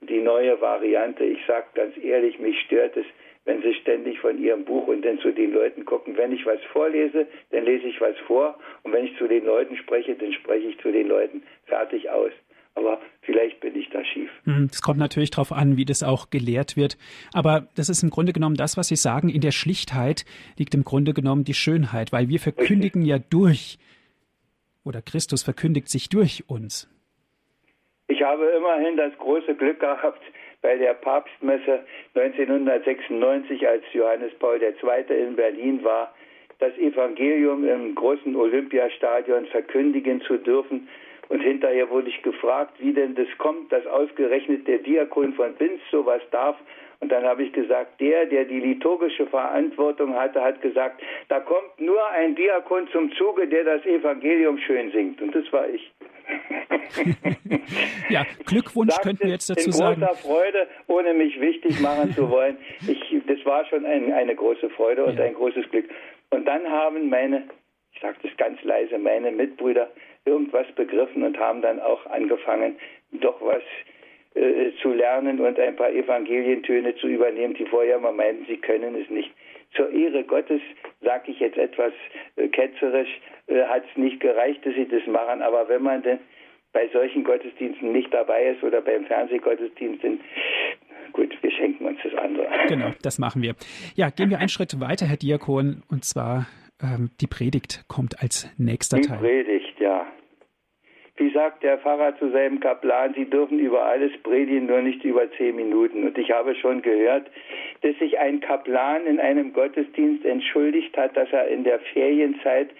Die neue Variante, ich sage ganz ehrlich, mich stört es, wenn sie ständig von ihrem Buch und dann zu den Leuten gucken. Wenn ich was vorlese, dann lese ich was vor und wenn ich zu den Leuten spreche, dann spreche ich zu den Leuten fertig aus. Aber vielleicht bin ich da schief. Es kommt natürlich darauf an, wie das auch gelehrt wird. Aber das ist im Grunde genommen das, was Sie sagen. In der Schlichtheit liegt im Grunde genommen die Schönheit, weil wir verkündigen Richtig. ja durch, oder Christus verkündigt sich durch uns. Ich habe immerhin das große Glück gehabt, bei der Papstmesse 1996, als Johannes Paul II. in Berlin war, das Evangelium im großen Olympiastadion verkündigen zu dürfen. Und hinterher wurde ich gefragt, wie denn das kommt, dass ausgerechnet der Diakon von Binz sowas darf. Und dann habe ich gesagt, der, der die liturgische Verantwortung hatte, hat gesagt, da kommt nur ein Diakon zum Zuge, der das Evangelium schön singt. Und das war ich. ja, Glückwunsch Sagt könnten wir jetzt dazu sagen. In großer Freude, ohne mich wichtig machen zu wollen. Ich, das war schon ein, eine große Freude und ja. ein großes Glück. Und dann haben meine, ich sage das ganz leise, meine Mitbrüder irgendwas begriffen und haben dann auch angefangen, doch was äh, zu lernen und ein paar Evangelientöne zu übernehmen, die vorher mal meinten, sie können es nicht. Zur Ehre Gottes, sage ich jetzt etwas äh, ketzerisch, äh, hat es nicht gereicht, dass sie das machen, aber wenn man denn bei solchen Gottesdiensten nicht dabei ist oder beim Fernsehgottesdienst, dann gut, wir schenken uns das andere. Genau, das machen wir. Ja, gehen wir einen Schritt weiter, Herr Diakon, und zwar ähm, die Predigt kommt als nächster die Teil. Die Predigt, ja. Wie sagt der Pfarrer zu seinem Kaplan, Sie dürfen über alles predigen, nur nicht über zehn Minuten. Und ich habe schon gehört, dass sich ein Kaplan in einem Gottesdienst entschuldigt hat, dass er in der Ferienzeit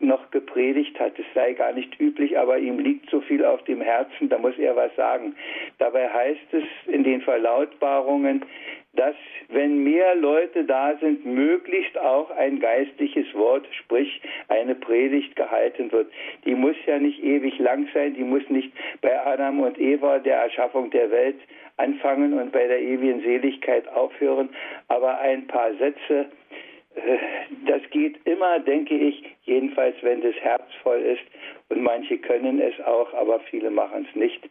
noch gepredigt hat. Es sei gar nicht üblich, aber ihm liegt so viel auf dem Herzen, da muss er was sagen. Dabei heißt es in den Verlautbarungen, dass wenn mehr Leute da sind, möglichst auch ein geistliches Wort, sprich eine Predigt gehalten wird. Die muss ja nicht ewig lang sein, die muss nicht bei Adam und Eva der Erschaffung der Welt anfangen und bei der ewigen Seligkeit aufhören, aber ein paar Sätze, äh, das geht immer, denke ich, jedenfalls wenn das Herz voll ist. Und manche können es auch, aber viele machen es nicht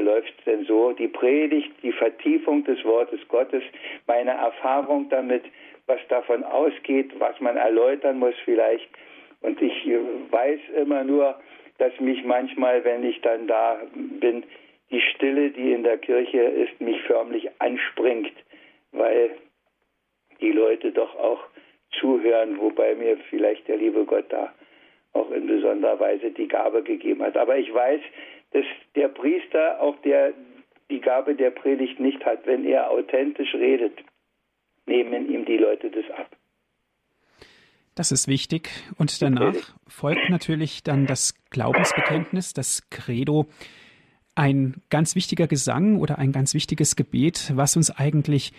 läuft es denn so, die Predigt, die Vertiefung des Wortes Gottes, meine Erfahrung damit, was davon ausgeht, was man erläutern muss vielleicht. Und ich weiß immer nur, dass mich manchmal, wenn ich dann da bin, die Stille, die in der Kirche ist, mich förmlich anspringt, weil die Leute doch auch zuhören, wobei mir vielleicht der liebe Gott da auch in besonderer Weise die Gabe gegeben hat. Aber ich weiß, dass der Priester, auch der die Gabe der Predigt nicht hat, wenn er authentisch redet, nehmen ihm die Leute das ab. Das ist wichtig. Und danach folgt natürlich dann das Glaubensbekenntnis, das Credo, ein ganz wichtiger Gesang oder ein ganz wichtiges Gebet, was uns eigentlich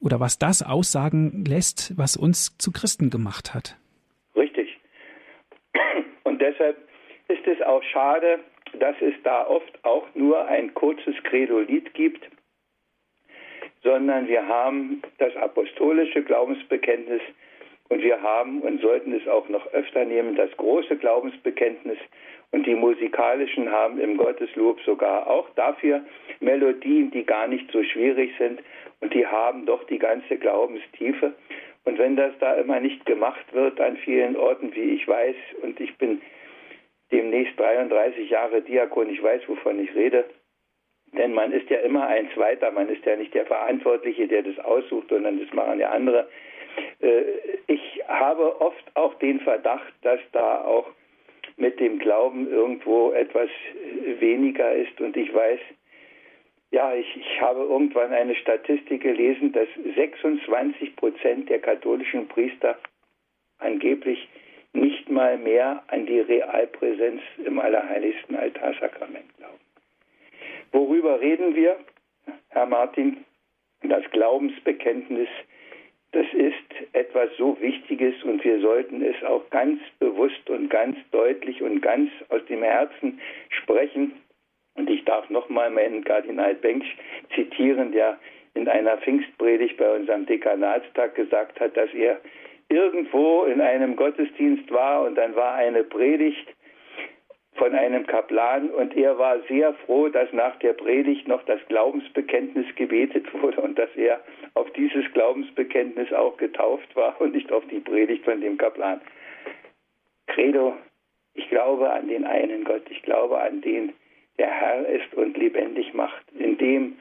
oder was das aussagen lässt, was uns zu Christen gemacht hat. Richtig. Und deshalb ist es auch schade, dass es da oft auch nur ein kurzes Credo-Lied gibt, sondern wir haben das apostolische Glaubensbekenntnis und wir haben und sollten es auch noch öfter nehmen, das große Glaubensbekenntnis und die musikalischen haben im Gotteslob sogar auch dafür Melodien, die gar nicht so schwierig sind und die haben doch die ganze Glaubenstiefe. Und wenn das da immer nicht gemacht wird an vielen Orten, wie ich weiß, und ich bin demnächst 33 Jahre Diakon, ich weiß, wovon ich rede. Denn man ist ja immer ein Zweiter, man ist ja nicht der Verantwortliche, der das aussucht, sondern das machen ja andere. Äh, ich habe oft auch den Verdacht, dass da auch mit dem Glauben irgendwo etwas weniger ist. Und ich weiß, ja, ich, ich habe irgendwann eine Statistik gelesen, dass 26 Prozent der katholischen Priester angeblich nicht mal mehr an die Realpräsenz im allerheiligsten Altarsakrament glauben. Worüber reden wir, Herr Martin? Das Glaubensbekenntnis, das ist etwas so Wichtiges und wir sollten es auch ganz bewusst und ganz deutlich und ganz aus dem Herzen sprechen. Und ich darf nochmal meinen Kardinal Bengsch zitieren, der in einer Pfingstpredigt bei unserem Dekanatstag gesagt hat, dass er irgendwo in einem Gottesdienst war und dann war eine Predigt von einem Kaplan und er war sehr froh, dass nach der Predigt noch das Glaubensbekenntnis gebetet wurde und dass er auf dieses Glaubensbekenntnis auch getauft war und nicht auf die Predigt von dem Kaplan. Credo, ich glaube an den einen Gott, ich glaube an den, der Herr ist und lebendig macht, in dem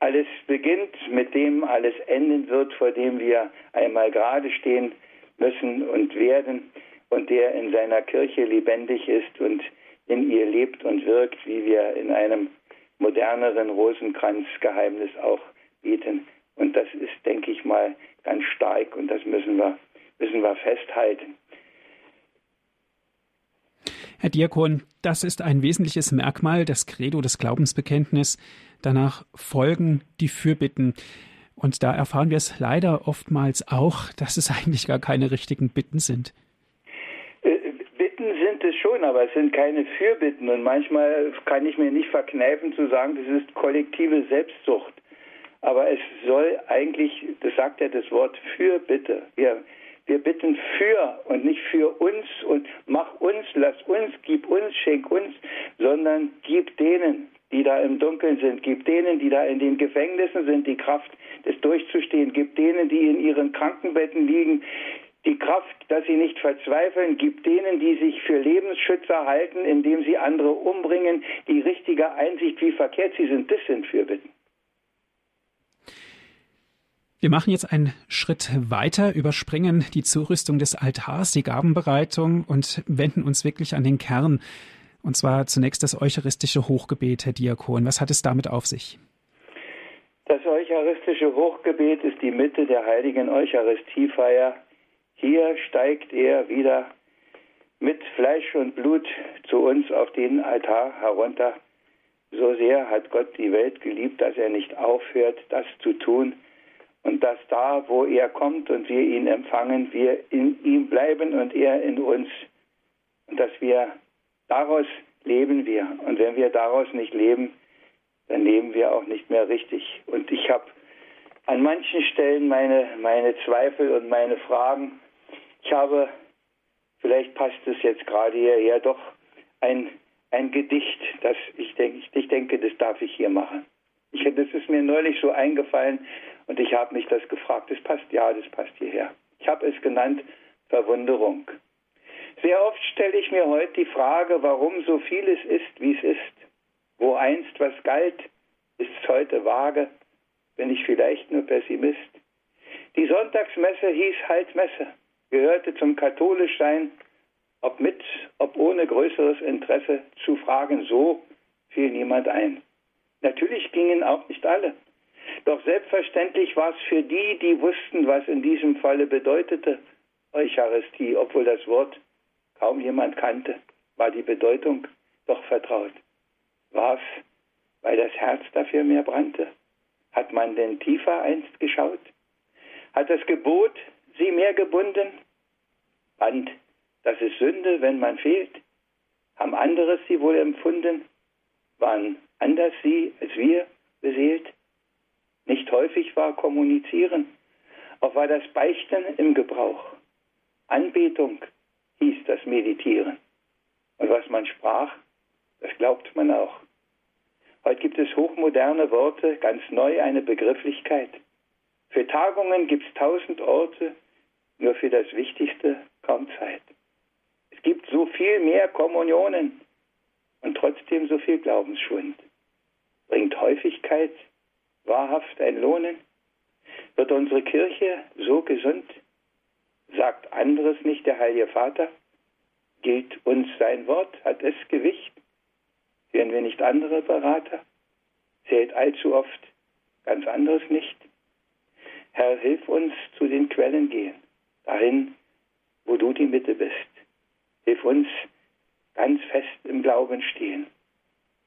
alles beginnt, mit dem alles enden wird, vor dem wir einmal gerade stehen müssen und werden und der in seiner Kirche lebendig ist und in ihr lebt und wirkt, wie wir in einem moderneren Rosenkranzgeheimnis auch bieten. Und das ist, denke ich mal, ganz stark und das müssen wir müssen wir festhalten. Herr Diakon, das ist ein wesentliches Merkmal des Credo des Glaubensbekenntnisses. Danach folgen die Fürbitten. Und da erfahren wir es leider oftmals auch, dass es eigentlich gar keine richtigen Bitten sind. Äh, Bitten sind es schon, aber es sind keine Fürbitten. Und manchmal kann ich mir nicht verkneifen zu sagen, das ist kollektive Selbstsucht. Aber es soll eigentlich, das sagt ja das Wort Fürbitte. Wir, wir bitten für und nicht für uns und mach uns, lass uns, gib uns, schenk uns, sondern gib denen, die da im Dunkeln sind, gib denen, die da in den Gefängnissen sind, die Kraft, das durchzustehen, gib denen, die in ihren Krankenbetten liegen, die Kraft, dass sie nicht verzweifeln, gib denen, die sich für Lebensschützer halten, indem sie andere umbringen, die richtige Einsicht, wie verkehrt sie sind. Das sind Fürbitten. Wir machen jetzt einen Schritt weiter, überspringen die Zurüstung des Altars, die Gabenbereitung und wenden uns wirklich an den Kern. Und zwar zunächst das eucharistische Hochgebet, Herr Diakon. Was hat es damit auf sich? Das eucharistische Hochgebet ist die Mitte der heiligen Eucharistiefeier. Hier steigt er wieder mit Fleisch und Blut zu uns auf den Altar herunter. So sehr hat Gott die Welt geliebt, dass er nicht aufhört, das zu tun, und dass da, wo er kommt und wir ihn empfangen, wir in ihm bleiben und er in uns. Und dass wir daraus leben wir. Und wenn wir daraus nicht leben, dann leben wir auch nicht mehr richtig. Und ich habe an manchen Stellen meine, meine Zweifel und meine Fragen. Ich habe, vielleicht passt es jetzt gerade hierher, doch ein, ein Gedicht, das ich denke, ich denke, das darf ich hier machen. Ich, das ist mir neulich so eingefallen und ich habe mich das gefragt. Das passt, ja, das passt hierher. Ich habe es genannt Verwunderung. Sehr oft stelle ich mir heute die Frage, warum so vieles ist, wie es ist. Wo einst was galt, ist es heute vage. Bin ich vielleicht nur Pessimist? Die Sonntagsmesse hieß halt Messe, gehörte zum Katholischsein, ob mit, ob ohne größeres Interesse zu fragen, so fiel niemand ein. Natürlich gingen auch nicht alle. Doch selbstverständlich war es für die, die wussten, was in diesem Falle bedeutete, Eucharistie, obwohl das Wort kaum jemand kannte, war die Bedeutung doch vertraut. War es, weil das Herz dafür mehr brannte? Hat man denn tiefer einst geschaut? Hat das Gebot sie mehr gebunden? Band, das ist Sünde, wenn man fehlt? Haben anderes sie wohl empfunden? Waren anders sie als wir beseelt? Nicht häufig war Kommunizieren, auch war das Beichten im Gebrauch. Anbetung hieß das Meditieren. Und was man sprach, das glaubt man auch. Heute gibt es hochmoderne Worte, ganz neu eine Begrifflichkeit. Für Tagungen gibt es tausend Orte, nur für das Wichtigste kaum Zeit. Es gibt so viel mehr Kommunionen und trotzdem so viel Glaubensschwund. Bringt Häufigkeit wahrhaft ein Lohnen? Wird unsere Kirche so gesund? Sagt anderes nicht der Heilige Vater? Gilt uns sein Wort? Hat es Gewicht? Hören wir nicht andere Berater? Zählt allzu oft ganz anderes nicht? Herr, hilf uns zu den Quellen gehen, dahin, wo du die Mitte bist. Hilf uns ganz fest im Glauben stehen,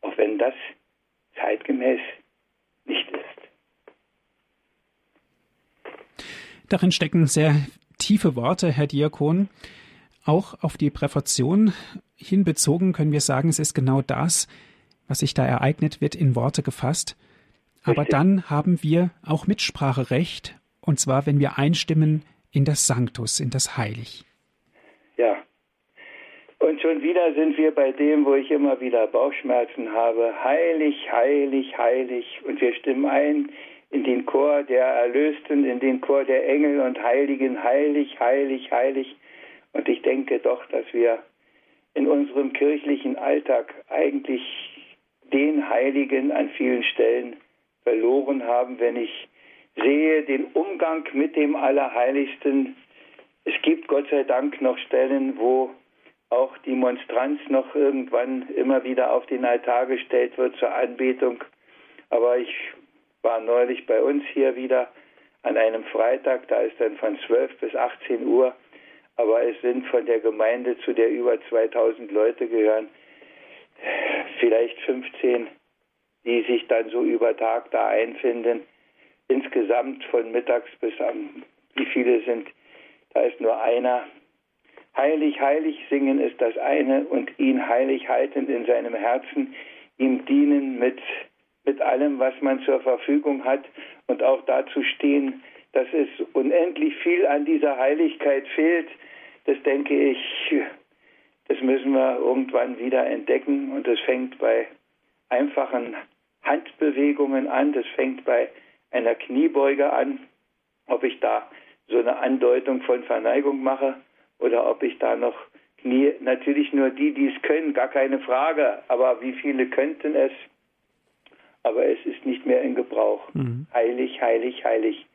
auch wenn das zeitgemäß nicht ist. Darin stecken sehr tiefe Worte, Herr Diakon. Auch auf die Präfation hinbezogen können wir sagen, es ist genau das, was sich da ereignet, wird in Worte gefasst. Aber Richtig. dann haben wir auch Mitspracherecht, und zwar, wenn wir einstimmen in das Sanctus, in das Heilig. Ja. Und schon wieder sind wir bei dem, wo ich immer wieder Bauchschmerzen habe. Heilig, heilig, heilig. Und wir stimmen ein in den Chor der Erlösten, in den Chor der Engel und Heiligen, heilig, heilig, heilig. Und ich denke doch, dass wir in unserem kirchlichen Alltag eigentlich den Heiligen an vielen Stellen verloren haben, wenn ich sehe den Umgang mit dem Allerheiligsten. Es gibt Gott sei Dank noch Stellen, wo auch die Monstranz noch irgendwann immer wieder auf den Altar gestellt wird zur Anbetung. Aber ich war neulich bei uns hier wieder an einem Freitag, da ist dann von 12 bis 18 Uhr, aber es sind von der Gemeinde, zu der über 2000 Leute gehören, vielleicht 15, die sich dann so über Tag da einfinden. Insgesamt von mittags bis am, wie viele sind, da ist nur einer. Heilig, heilig singen ist das eine und ihn heilig haltend in seinem Herzen, ihm dienen mit, mit allem, was man zur Verfügung hat und auch dazu stehen, dass es unendlich viel an dieser Heiligkeit fehlt, das denke ich, das müssen wir irgendwann wieder entdecken. Und das fängt bei einfachen Handbewegungen an, das fängt bei einer Kniebeuge an, ob ich da so eine Andeutung von Verneigung mache oder ob ich da noch Knie, natürlich nur die, die es können, gar keine Frage, aber wie viele könnten es? Aber es ist nicht mehr in Gebrauch. Mhm. Heilig, heilig, heilig.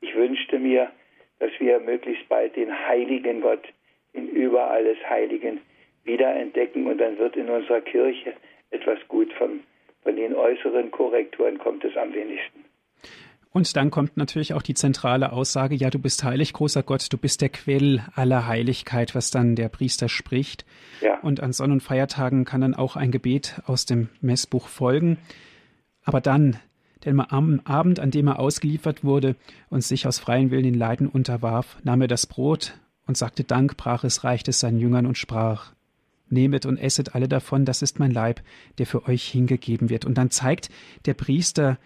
Ich wünschte mir, dass wir möglichst bald den heiligen Gott in über alles Heiligen wiederentdecken und dann wird in unserer Kirche etwas gut vom, von den äußeren Korrekturen kommt es am wenigsten. Und dann kommt natürlich auch die zentrale Aussage, ja, du bist heilig, großer Gott, du bist der Quell aller Heiligkeit, was dann der Priester spricht. Ja. Und an Sonn- und Feiertagen kann dann auch ein Gebet aus dem Messbuch folgen. Aber dann, denn am Abend, an dem er ausgeliefert wurde und sich aus freien Willen den Leiden unterwarf, nahm er das Brot und sagte Dank, brach es, reichte es seinen Jüngern und sprach, Nehmet und esset alle davon, das ist mein Leib, der für euch hingegeben wird. Und dann zeigt der Priester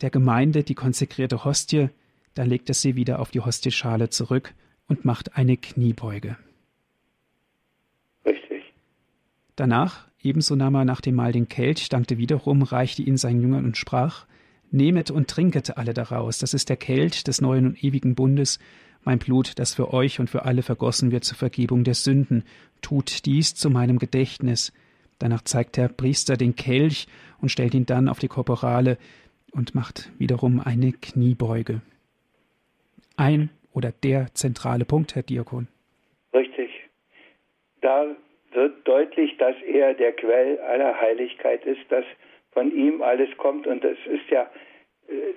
der Gemeinde die konsekrierte Hostie, dann legt er sie wieder auf die Hostieschale zurück und macht eine Kniebeuge. Richtig. Danach, ebenso nahm er nach dem Mahl den Kelch, dankte wiederum, reichte ihn seinen Jüngern und sprach, Nehmet und trinket alle daraus, das ist der Kelch des neuen und ewigen Bundes, mein Blut, das für euch und für alle vergossen wird zur Vergebung der Sünden. Tut dies zu meinem Gedächtnis. Danach zeigt der Priester den Kelch und stellt ihn dann auf die Korporale und macht wiederum eine Kniebeuge. Ein oder der zentrale Punkt, Herr Diakon. Richtig. Da wird deutlich, dass er der Quell aller Heiligkeit ist, dass von ihm alles kommt. Und das ist ja äh,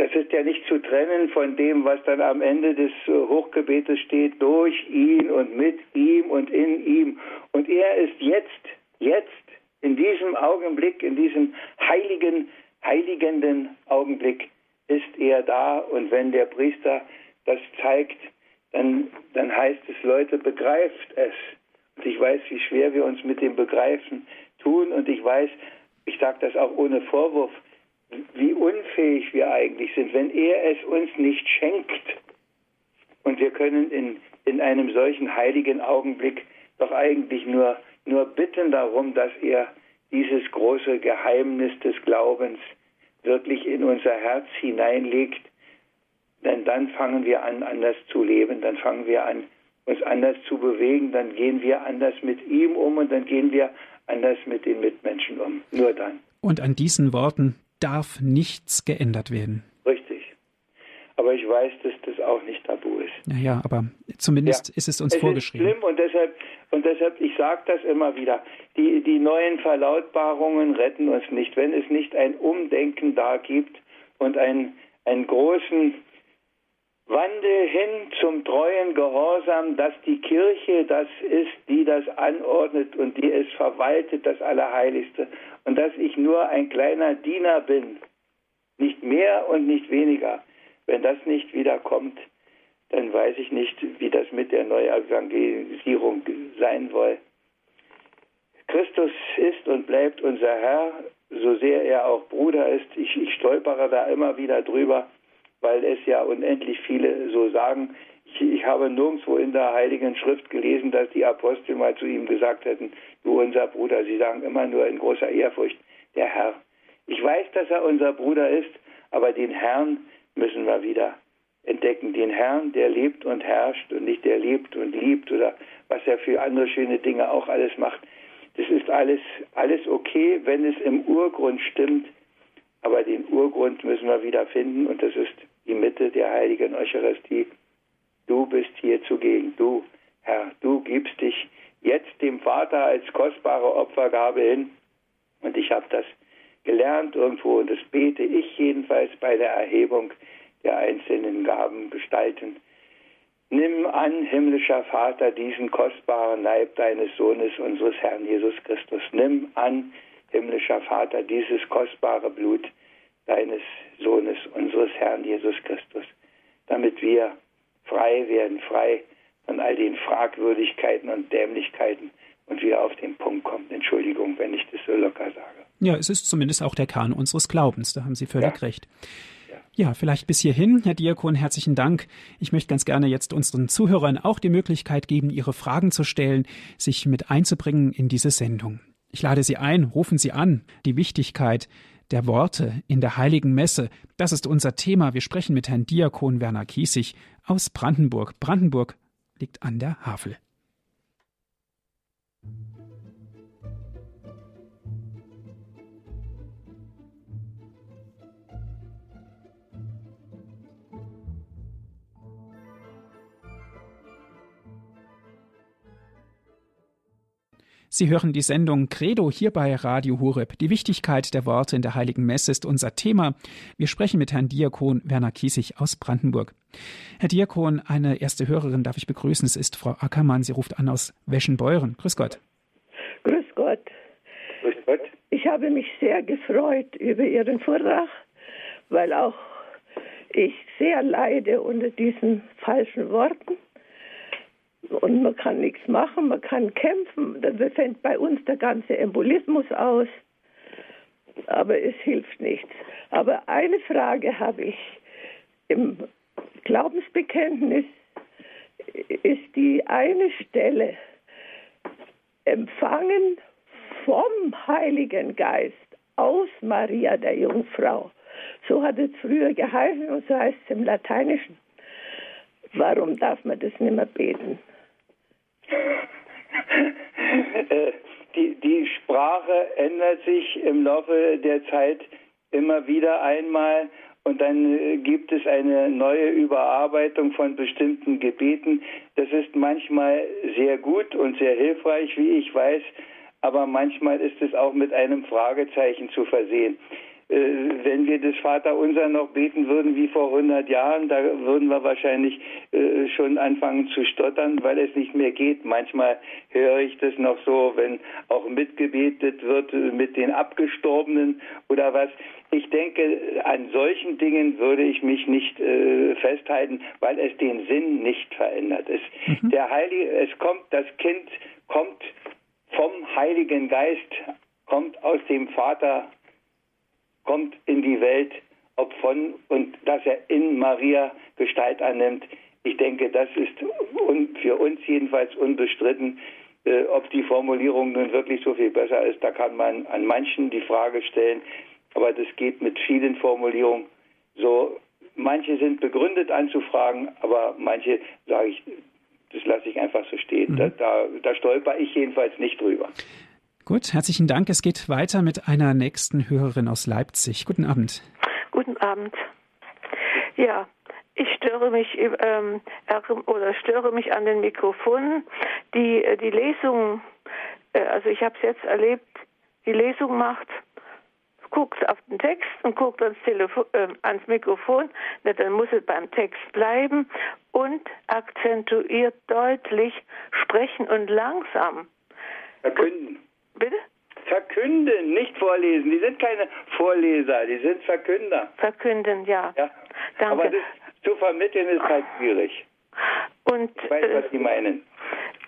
das ist ja nicht zu trennen von dem, was dann am Ende des äh, Hochgebetes steht, durch ihn und mit ihm und in ihm. Und er ist jetzt, jetzt, in diesem Augenblick, in diesem heiligen, heiligenden Augenblick, ist er da. Und wenn der Priester das zeigt, dann, dann heißt es, Leute, begreift es. Und ich weiß, wie schwer wir uns mit dem Begreifen tun. Und ich weiß, ich sage das auch ohne Vorwurf, wie unfähig wir eigentlich sind, wenn er es uns nicht schenkt. Und wir können in, in einem solchen heiligen Augenblick doch eigentlich nur, nur bitten darum, dass er dieses große Geheimnis des Glaubens wirklich in unser Herz hineinlegt. Denn dann fangen wir an, anders zu leben, dann fangen wir an, uns anders zu bewegen, dann gehen wir anders mit ihm um und dann gehen wir anders mit den Mitmenschen um. Nur dann. Und an diesen Worten darf nichts geändert werden. Richtig. Aber ich weiß, dass das auch nicht tabu ist. Naja, aber zumindest ja. ist es uns es vorgeschrieben. Ist schlimm und deshalb, und deshalb ich sage das immer wieder, die, die neuen Verlautbarungen retten uns nicht. Wenn es nicht ein Umdenken da gibt und ein, einen großen Wandel hin zum treuen Gehorsam, dass die Kirche das ist, die das anordnet und die es verwaltet, das Allerheiligste, und dass ich nur ein kleiner Diener bin, nicht mehr und nicht weniger. Wenn das nicht wiederkommt, dann weiß ich nicht, wie das mit der Neuevangelisierung sein soll. Christus ist und bleibt unser Herr, so sehr er auch Bruder ist. Ich, ich stolpere da immer wieder drüber weil es ja unendlich viele so sagen. Ich, ich, habe nirgendwo in der Heiligen Schrift gelesen, dass die Apostel mal zu ihm gesagt hätten, du unser Bruder. Sie sagen immer nur in großer Ehrfurcht, der Herr. Ich weiß, dass er unser Bruder ist, aber den Herrn müssen wir wieder entdecken. Den Herrn, der lebt und herrscht und nicht der lebt und liebt oder was er für andere schöne Dinge auch alles macht. Das ist alles, alles okay, wenn es im Urgrund stimmt. Aber den Urgrund müssen wir wieder finden und das ist die Mitte der heiligen Eucharistie. Du bist hier zugegen, du, Herr, du gibst dich jetzt dem Vater als kostbare Opfergabe hin. Und ich habe das gelernt irgendwo und das bete ich jedenfalls bei der Erhebung der einzelnen Gaben gestalten. Nimm an, himmlischer Vater, diesen kostbaren Leib deines Sohnes, unseres Herrn Jesus Christus. Nimm an, himmlischer Vater, dieses kostbare Blut deines Sohnes, unseres Herrn Jesus Christus, damit wir frei werden, frei von all den Fragwürdigkeiten und Dämlichkeiten und wir auf den Punkt kommen. Entschuldigung, wenn ich das so locker sage. Ja, es ist zumindest auch der Kern unseres Glaubens, da haben Sie völlig ja. recht. Ja, vielleicht bis hierhin, Herr Diakon, herzlichen Dank. Ich möchte ganz gerne jetzt unseren Zuhörern auch die Möglichkeit geben, ihre Fragen zu stellen, sich mit einzubringen in diese Sendung. Ich lade Sie ein, rufen Sie an. Die Wichtigkeit der Worte in der heiligen Messe, das ist unser Thema. Wir sprechen mit Herrn Diakon Werner Kiesig aus Brandenburg. Brandenburg liegt an der Havel. Sie hören die Sendung Credo hier bei Radio Horeb. Die Wichtigkeit der Worte in der Heiligen Messe ist unser Thema. Wir sprechen mit Herrn Diakon Werner Kiesig aus Brandenburg. Herr Diakon, eine erste Hörerin darf ich begrüßen. Es ist Frau Ackermann. Sie ruft an aus Weschenbeuren. Grüß Gott. Grüß Gott. Grüß Gott. Ich habe mich sehr gefreut über Ihren Vortrag, weil auch ich sehr leide unter diesen falschen Worten und man kann nichts machen, man kann kämpfen. Da fängt bei uns der ganze Embolismus aus, aber es hilft nichts. Aber eine Frage habe ich. Im Glaubensbekenntnis ist die eine Stelle empfangen vom Heiligen Geist aus Maria der Jungfrau. So hat es früher geheißen und so heißt es im Lateinischen. Warum darf man das nicht mehr beten? Äh, die, die Sprache ändert sich im Laufe der Zeit immer wieder einmal und dann äh, gibt es eine neue Überarbeitung von bestimmten Gebeten. Das ist manchmal sehr gut und sehr hilfreich, wie ich weiß, aber manchmal ist es auch mit einem Fragezeichen zu versehen. Äh, wenn wir das Vaterunser noch beten würden wie vor 100 Jahren, da würden wir wahrscheinlich äh, schon anfangen zu stottern, weil es nicht mehr geht. Manchmal höre ich das noch so, wenn auch mitgebetet wird mit den Abgestorbenen oder was. Ich denke, an solchen Dingen würde ich mich nicht äh, festhalten, weil es den Sinn nicht verändert. Es, mhm. Der Heilige, es kommt, das Kind kommt vom Heiligen Geist, kommt aus dem Vater kommt in die Welt, ob von und dass er in Maria Gestalt annimmt. Ich denke, das ist für uns jedenfalls unbestritten. Äh, ob die Formulierung nun wirklich so viel besser ist, da kann man an manchen die Frage stellen. Aber das geht mit vielen Formulierungen so. Manche sind begründet anzufragen, aber manche sage ich, das lasse ich einfach so stehen. Mhm. Da, da, da stolper ich jedenfalls nicht drüber. Gut, herzlichen Dank. Es geht weiter mit einer nächsten Hörerin aus Leipzig. Guten Abend. Guten Abend. Ja, ich störe mich ähm, oder störe mich an den Mikrofonen. Die äh, die Lesung, äh, also ich habe es jetzt erlebt, die Lesung macht, guckt auf den Text und guckt ans, Telefon, äh, ans Mikrofon, na, dann muss es beim Text bleiben und akzentuiert deutlich sprechen und langsam. Verkünden. Verkünden, nicht vorlesen. Die sind keine Vorleser, die sind Verkünder. Verkünden, ja. ja. Danke. Aber das zu vermitteln ist halt schwierig. Und, ich weiß, was Sie meinen.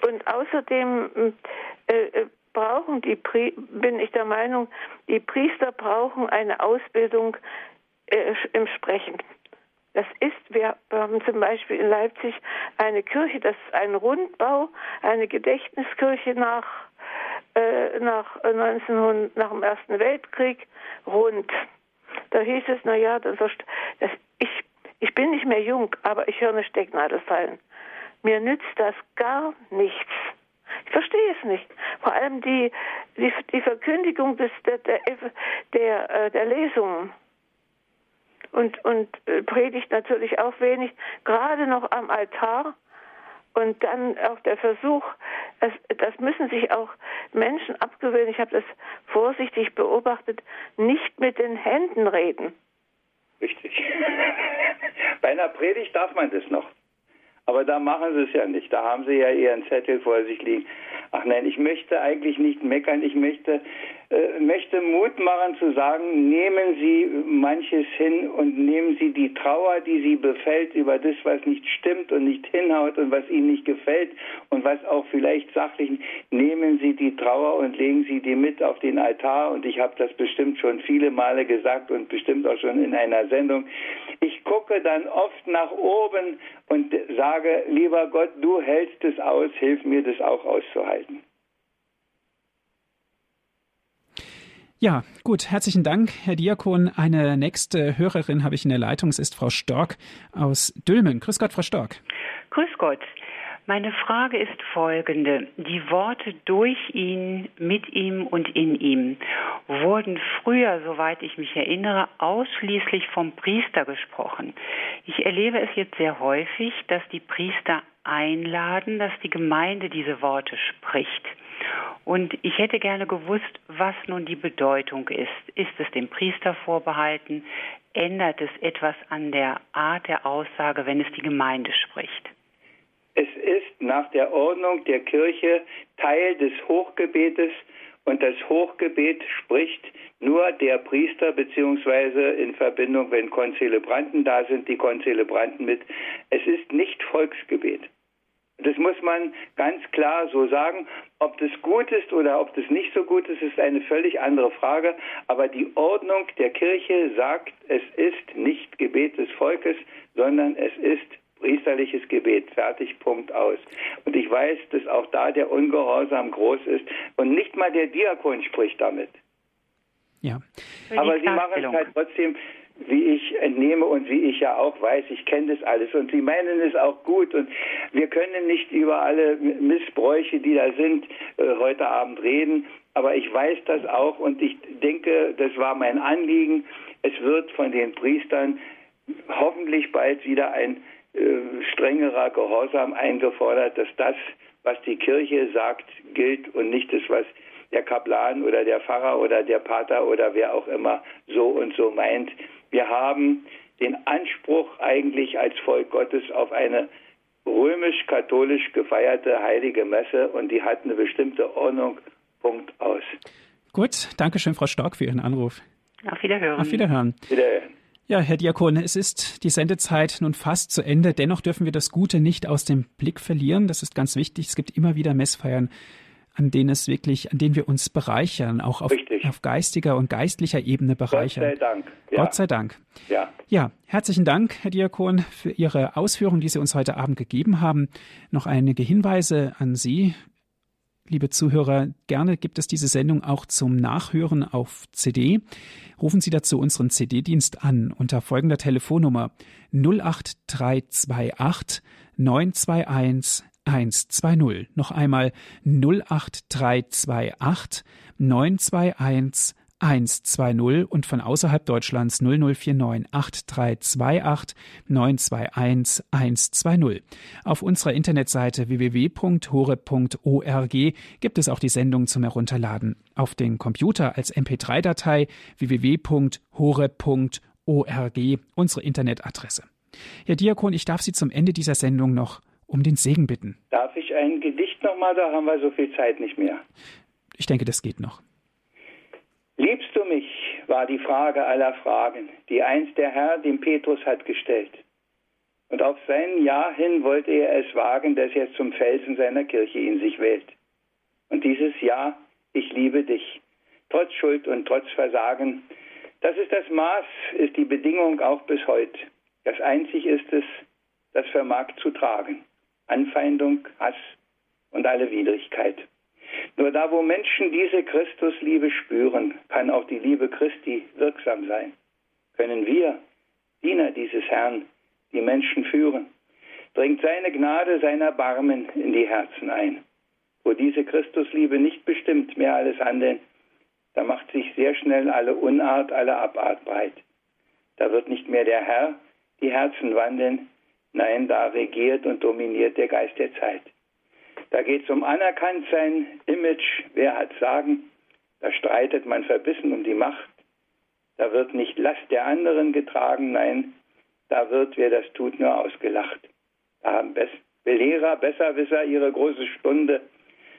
Und außerdem äh, äh, brauchen die, Pri bin ich der Meinung, die Priester brauchen eine Ausbildung äh, im Sprechen. Das ist, wir haben zum Beispiel in Leipzig eine Kirche, das ist ein Rundbau, eine Gedächtniskirche nach äh, nach 1900, nach dem Ersten Weltkrieg rund. Da hieß es, na ja, das, ich, ich bin nicht mehr jung, aber ich höre eine Stecknadel fallen. Mir nützt das gar nichts. Ich verstehe es nicht. Vor allem die, die, die Verkündigung des, der, der, der, äh, der Lesungen und, und äh, predigt natürlich auch wenig, gerade noch am Altar und dann auch der Versuch, es, das müssen sich auch Menschen abgewöhnen, ich habe das vorsichtig beobachtet, nicht mit den Händen reden. Richtig. Bei einer Predigt darf man das noch. Aber da machen sie es ja nicht. Da haben sie ja ihren Zettel vor sich liegen. Ach nein, ich möchte eigentlich nicht meckern. Ich möchte, äh, möchte Mut machen zu sagen, nehmen Sie manches hin und nehmen Sie die Trauer, die Sie befällt über das, was nicht stimmt und nicht hinhaut und was Ihnen nicht gefällt und was auch vielleicht sachlich, nehmen Sie die Trauer und legen Sie die mit auf den Altar. Und ich habe das bestimmt schon viele Male gesagt und bestimmt auch schon in einer Sendung. Ich gucke dann oft nach oben und sage, lieber Gott, du hältst es aus, hilf mir das auch auszuhalten. Ja, gut, herzlichen Dank, Herr Diakon. Eine nächste Hörerin habe ich in der Leitung. Es ist Frau Stork aus Dülmen. Grüß Gott, Frau Stork. Grüß Gott. Meine Frage ist folgende. Die Worte durch ihn, mit ihm und in ihm wurden früher, soweit ich mich erinnere, ausschließlich vom Priester gesprochen. Ich erlebe es jetzt sehr häufig, dass die Priester einladen, dass die Gemeinde diese Worte spricht. Und ich hätte gerne gewusst, was nun die Bedeutung ist. Ist es dem Priester vorbehalten? Ändert es etwas an der Art der Aussage, wenn es die Gemeinde spricht? Es ist nach der Ordnung der Kirche Teil des Hochgebetes und das Hochgebet spricht nur der Priester beziehungsweise in Verbindung, wenn Konzelebranten da sind, die Konzelebranten mit. Es ist nicht Volksgebet. Das muss man ganz klar so sagen. Ob das gut ist oder ob das nicht so gut ist, ist eine völlig andere Frage. Aber die Ordnung der Kirche sagt, es ist nicht Gebet des Volkes, sondern es ist priesterliches Gebet, fertig, Punkt aus. Und ich weiß, dass auch da der Ungehorsam groß ist und nicht mal der Diakon spricht damit. Ja. Aber sie machen es halt trotzdem, wie ich entnehme und wie ich ja auch weiß, ich kenne das alles und sie meinen es auch gut und wir können nicht über alle Missbräuche, die da sind, äh, heute Abend reden, aber ich weiß das auch und ich denke, das war mein Anliegen. Es wird von den Priestern hoffentlich bald wieder ein strengerer Gehorsam eingefordert, dass das, was die Kirche sagt, gilt und nicht das, was der Kaplan oder der Pfarrer oder der Pater oder wer auch immer so und so meint. Wir haben den Anspruch eigentlich als Volk Gottes auf eine römisch-katholisch gefeierte heilige Messe und die hat eine bestimmte Ordnung. Punkt aus. Gut, danke schön, Frau Stork, für Ihren Anruf. Auf Wiederhören. Auf Wiederhören. Wiederhören. Ja, Herr Diakon, es ist die Sendezeit nun fast zu Ende. Dennoch dürfen wir das Gute nicht aus dem Blick verlieren. Das ist ganz wichtig. Es gibt immer wieder Messfeiern, an denen es wirklich, an denen wir uns bereichern, auch auf, auf geistiger und geistlicher Ebene bereichern. Gott sei Dank. Ja. Gott sei Dank. Ja. Ja, herzlichen Dank, Herr Diakon, für Ihre Ausführungen, die Sie uns heute Abend gegeben haben. Noch einige Hinweise an Sie liebe Zuhörer, gerne gibt es diese Sendung auch zum Nachhören auf CD. Rufen Sie dazu unseren CD-Dienst an unter folgender Telefonnummer 08328 921 120. Noch einmal 08328 921 120 und von außerhalb Deutschlands 0049 8328 921 120. Auf unserer Internetseite www.hore.org gibt es auch die Sendung zum Herunterladen. Auf den Computer als MP3-Datei www.hore.org unsere Internetadresse. Herr Diakon, ich darf Sie zum Ende dieser Sendung noch um den Segen bitten. Darf ich ein Gedicht nochmal? Da haben wir so viel Zeit nicht mehr. Ich denke, das geht noch. Liebst du mich, war die Frage aller Fragen, die einst der Herr dem Petrus hat gestellt. Und auf sein Ja hin wollte er es wagen, dass er zum Felsen seiner Kirche in sich wählt. Und dieses Ja, ich liebe dich, trotz Schuld und trotz Versagen, das ist das Maß, ist die Bedingung auch bis heute. Das einzig ist es, das vermag zu tragen. Anfeindung, Hass und alle Widrigkeit. Nur da, wo Menschen diese Christusliebe spüren, kann auch die Liebe Christi wirksam sein. Können wir, Diener dieses Herrn, die Menschen führen, dringt seine Gnade, sein Erbarmen in die Herzen ein. Wo diese Christusliebe nicht bestimmt mehr alles Handeln, da macht sich sehr schnell alle Unart, alle Abart breit. Da wird nicht mehr der Herr die Herzen wandeln, nein, da regiert und dominiert der Geist der Zeit. Da geht es um Anerkanntsein, Image, wer hat Sagen. Da streitet man verbissen um die Macht. Da wird nicht Last der anderen getragen, nein, da wird, wer das tut, nur ausgelacht. Da haben Belehrer, Besserwisser ihre große Stunde.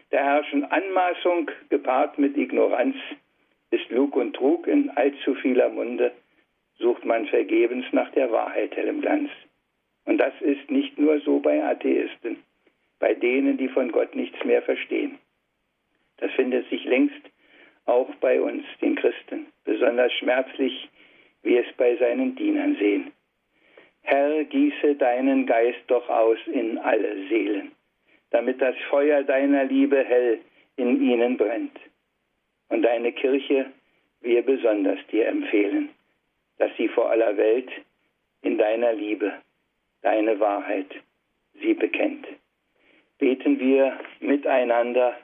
Da herrschen Anmaßung gepaart mit Ignoranz, ist Lug und Trug in allzu vieler Munde, sucht man vergebens nach der Wahrheit hellem Glanz. Und das ist nicht nur so bei Atheisten, bei denen, die von Gott nichts mehr verstehen. Das findet sich längst auch bei uns, den Christen, besonders schmerzlich, wie es bei seinen Dienern sehen. Herr, gieße deinen Geist doch aus in alle Seelen, damit das Feuer deiner Liebe hell in ihnen brennt. Und deine Kirche wir besonders dir empfehlen, dass sie vor aller Welt in deiner Liebe, deine Wahrheit sie bekennt. Beten wir miteinander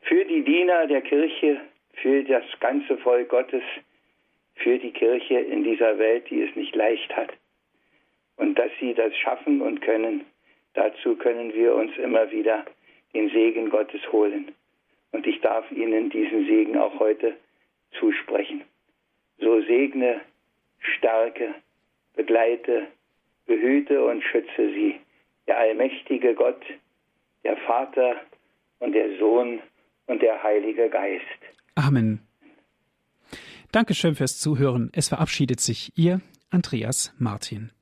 für die Diener der Kirche, für das ganze Volk Gottes, für die Kirche in dieser Welt, die es nicht leicht hat. Und dass sie das schaffen und können, dazu können wir uns immer wieder den Segen Gottes holen. Und ich darf Ihnen diesen Segen auch heute zusprechen. So segne, stärke, begleite, behüte und schütze sie, der allmächtige Gott, der Vater und der Sohn und der Heilige Geist. Amen. Dankeschön fürs Zuhören. Es verabschiedet sich Ihr Andreas Martin.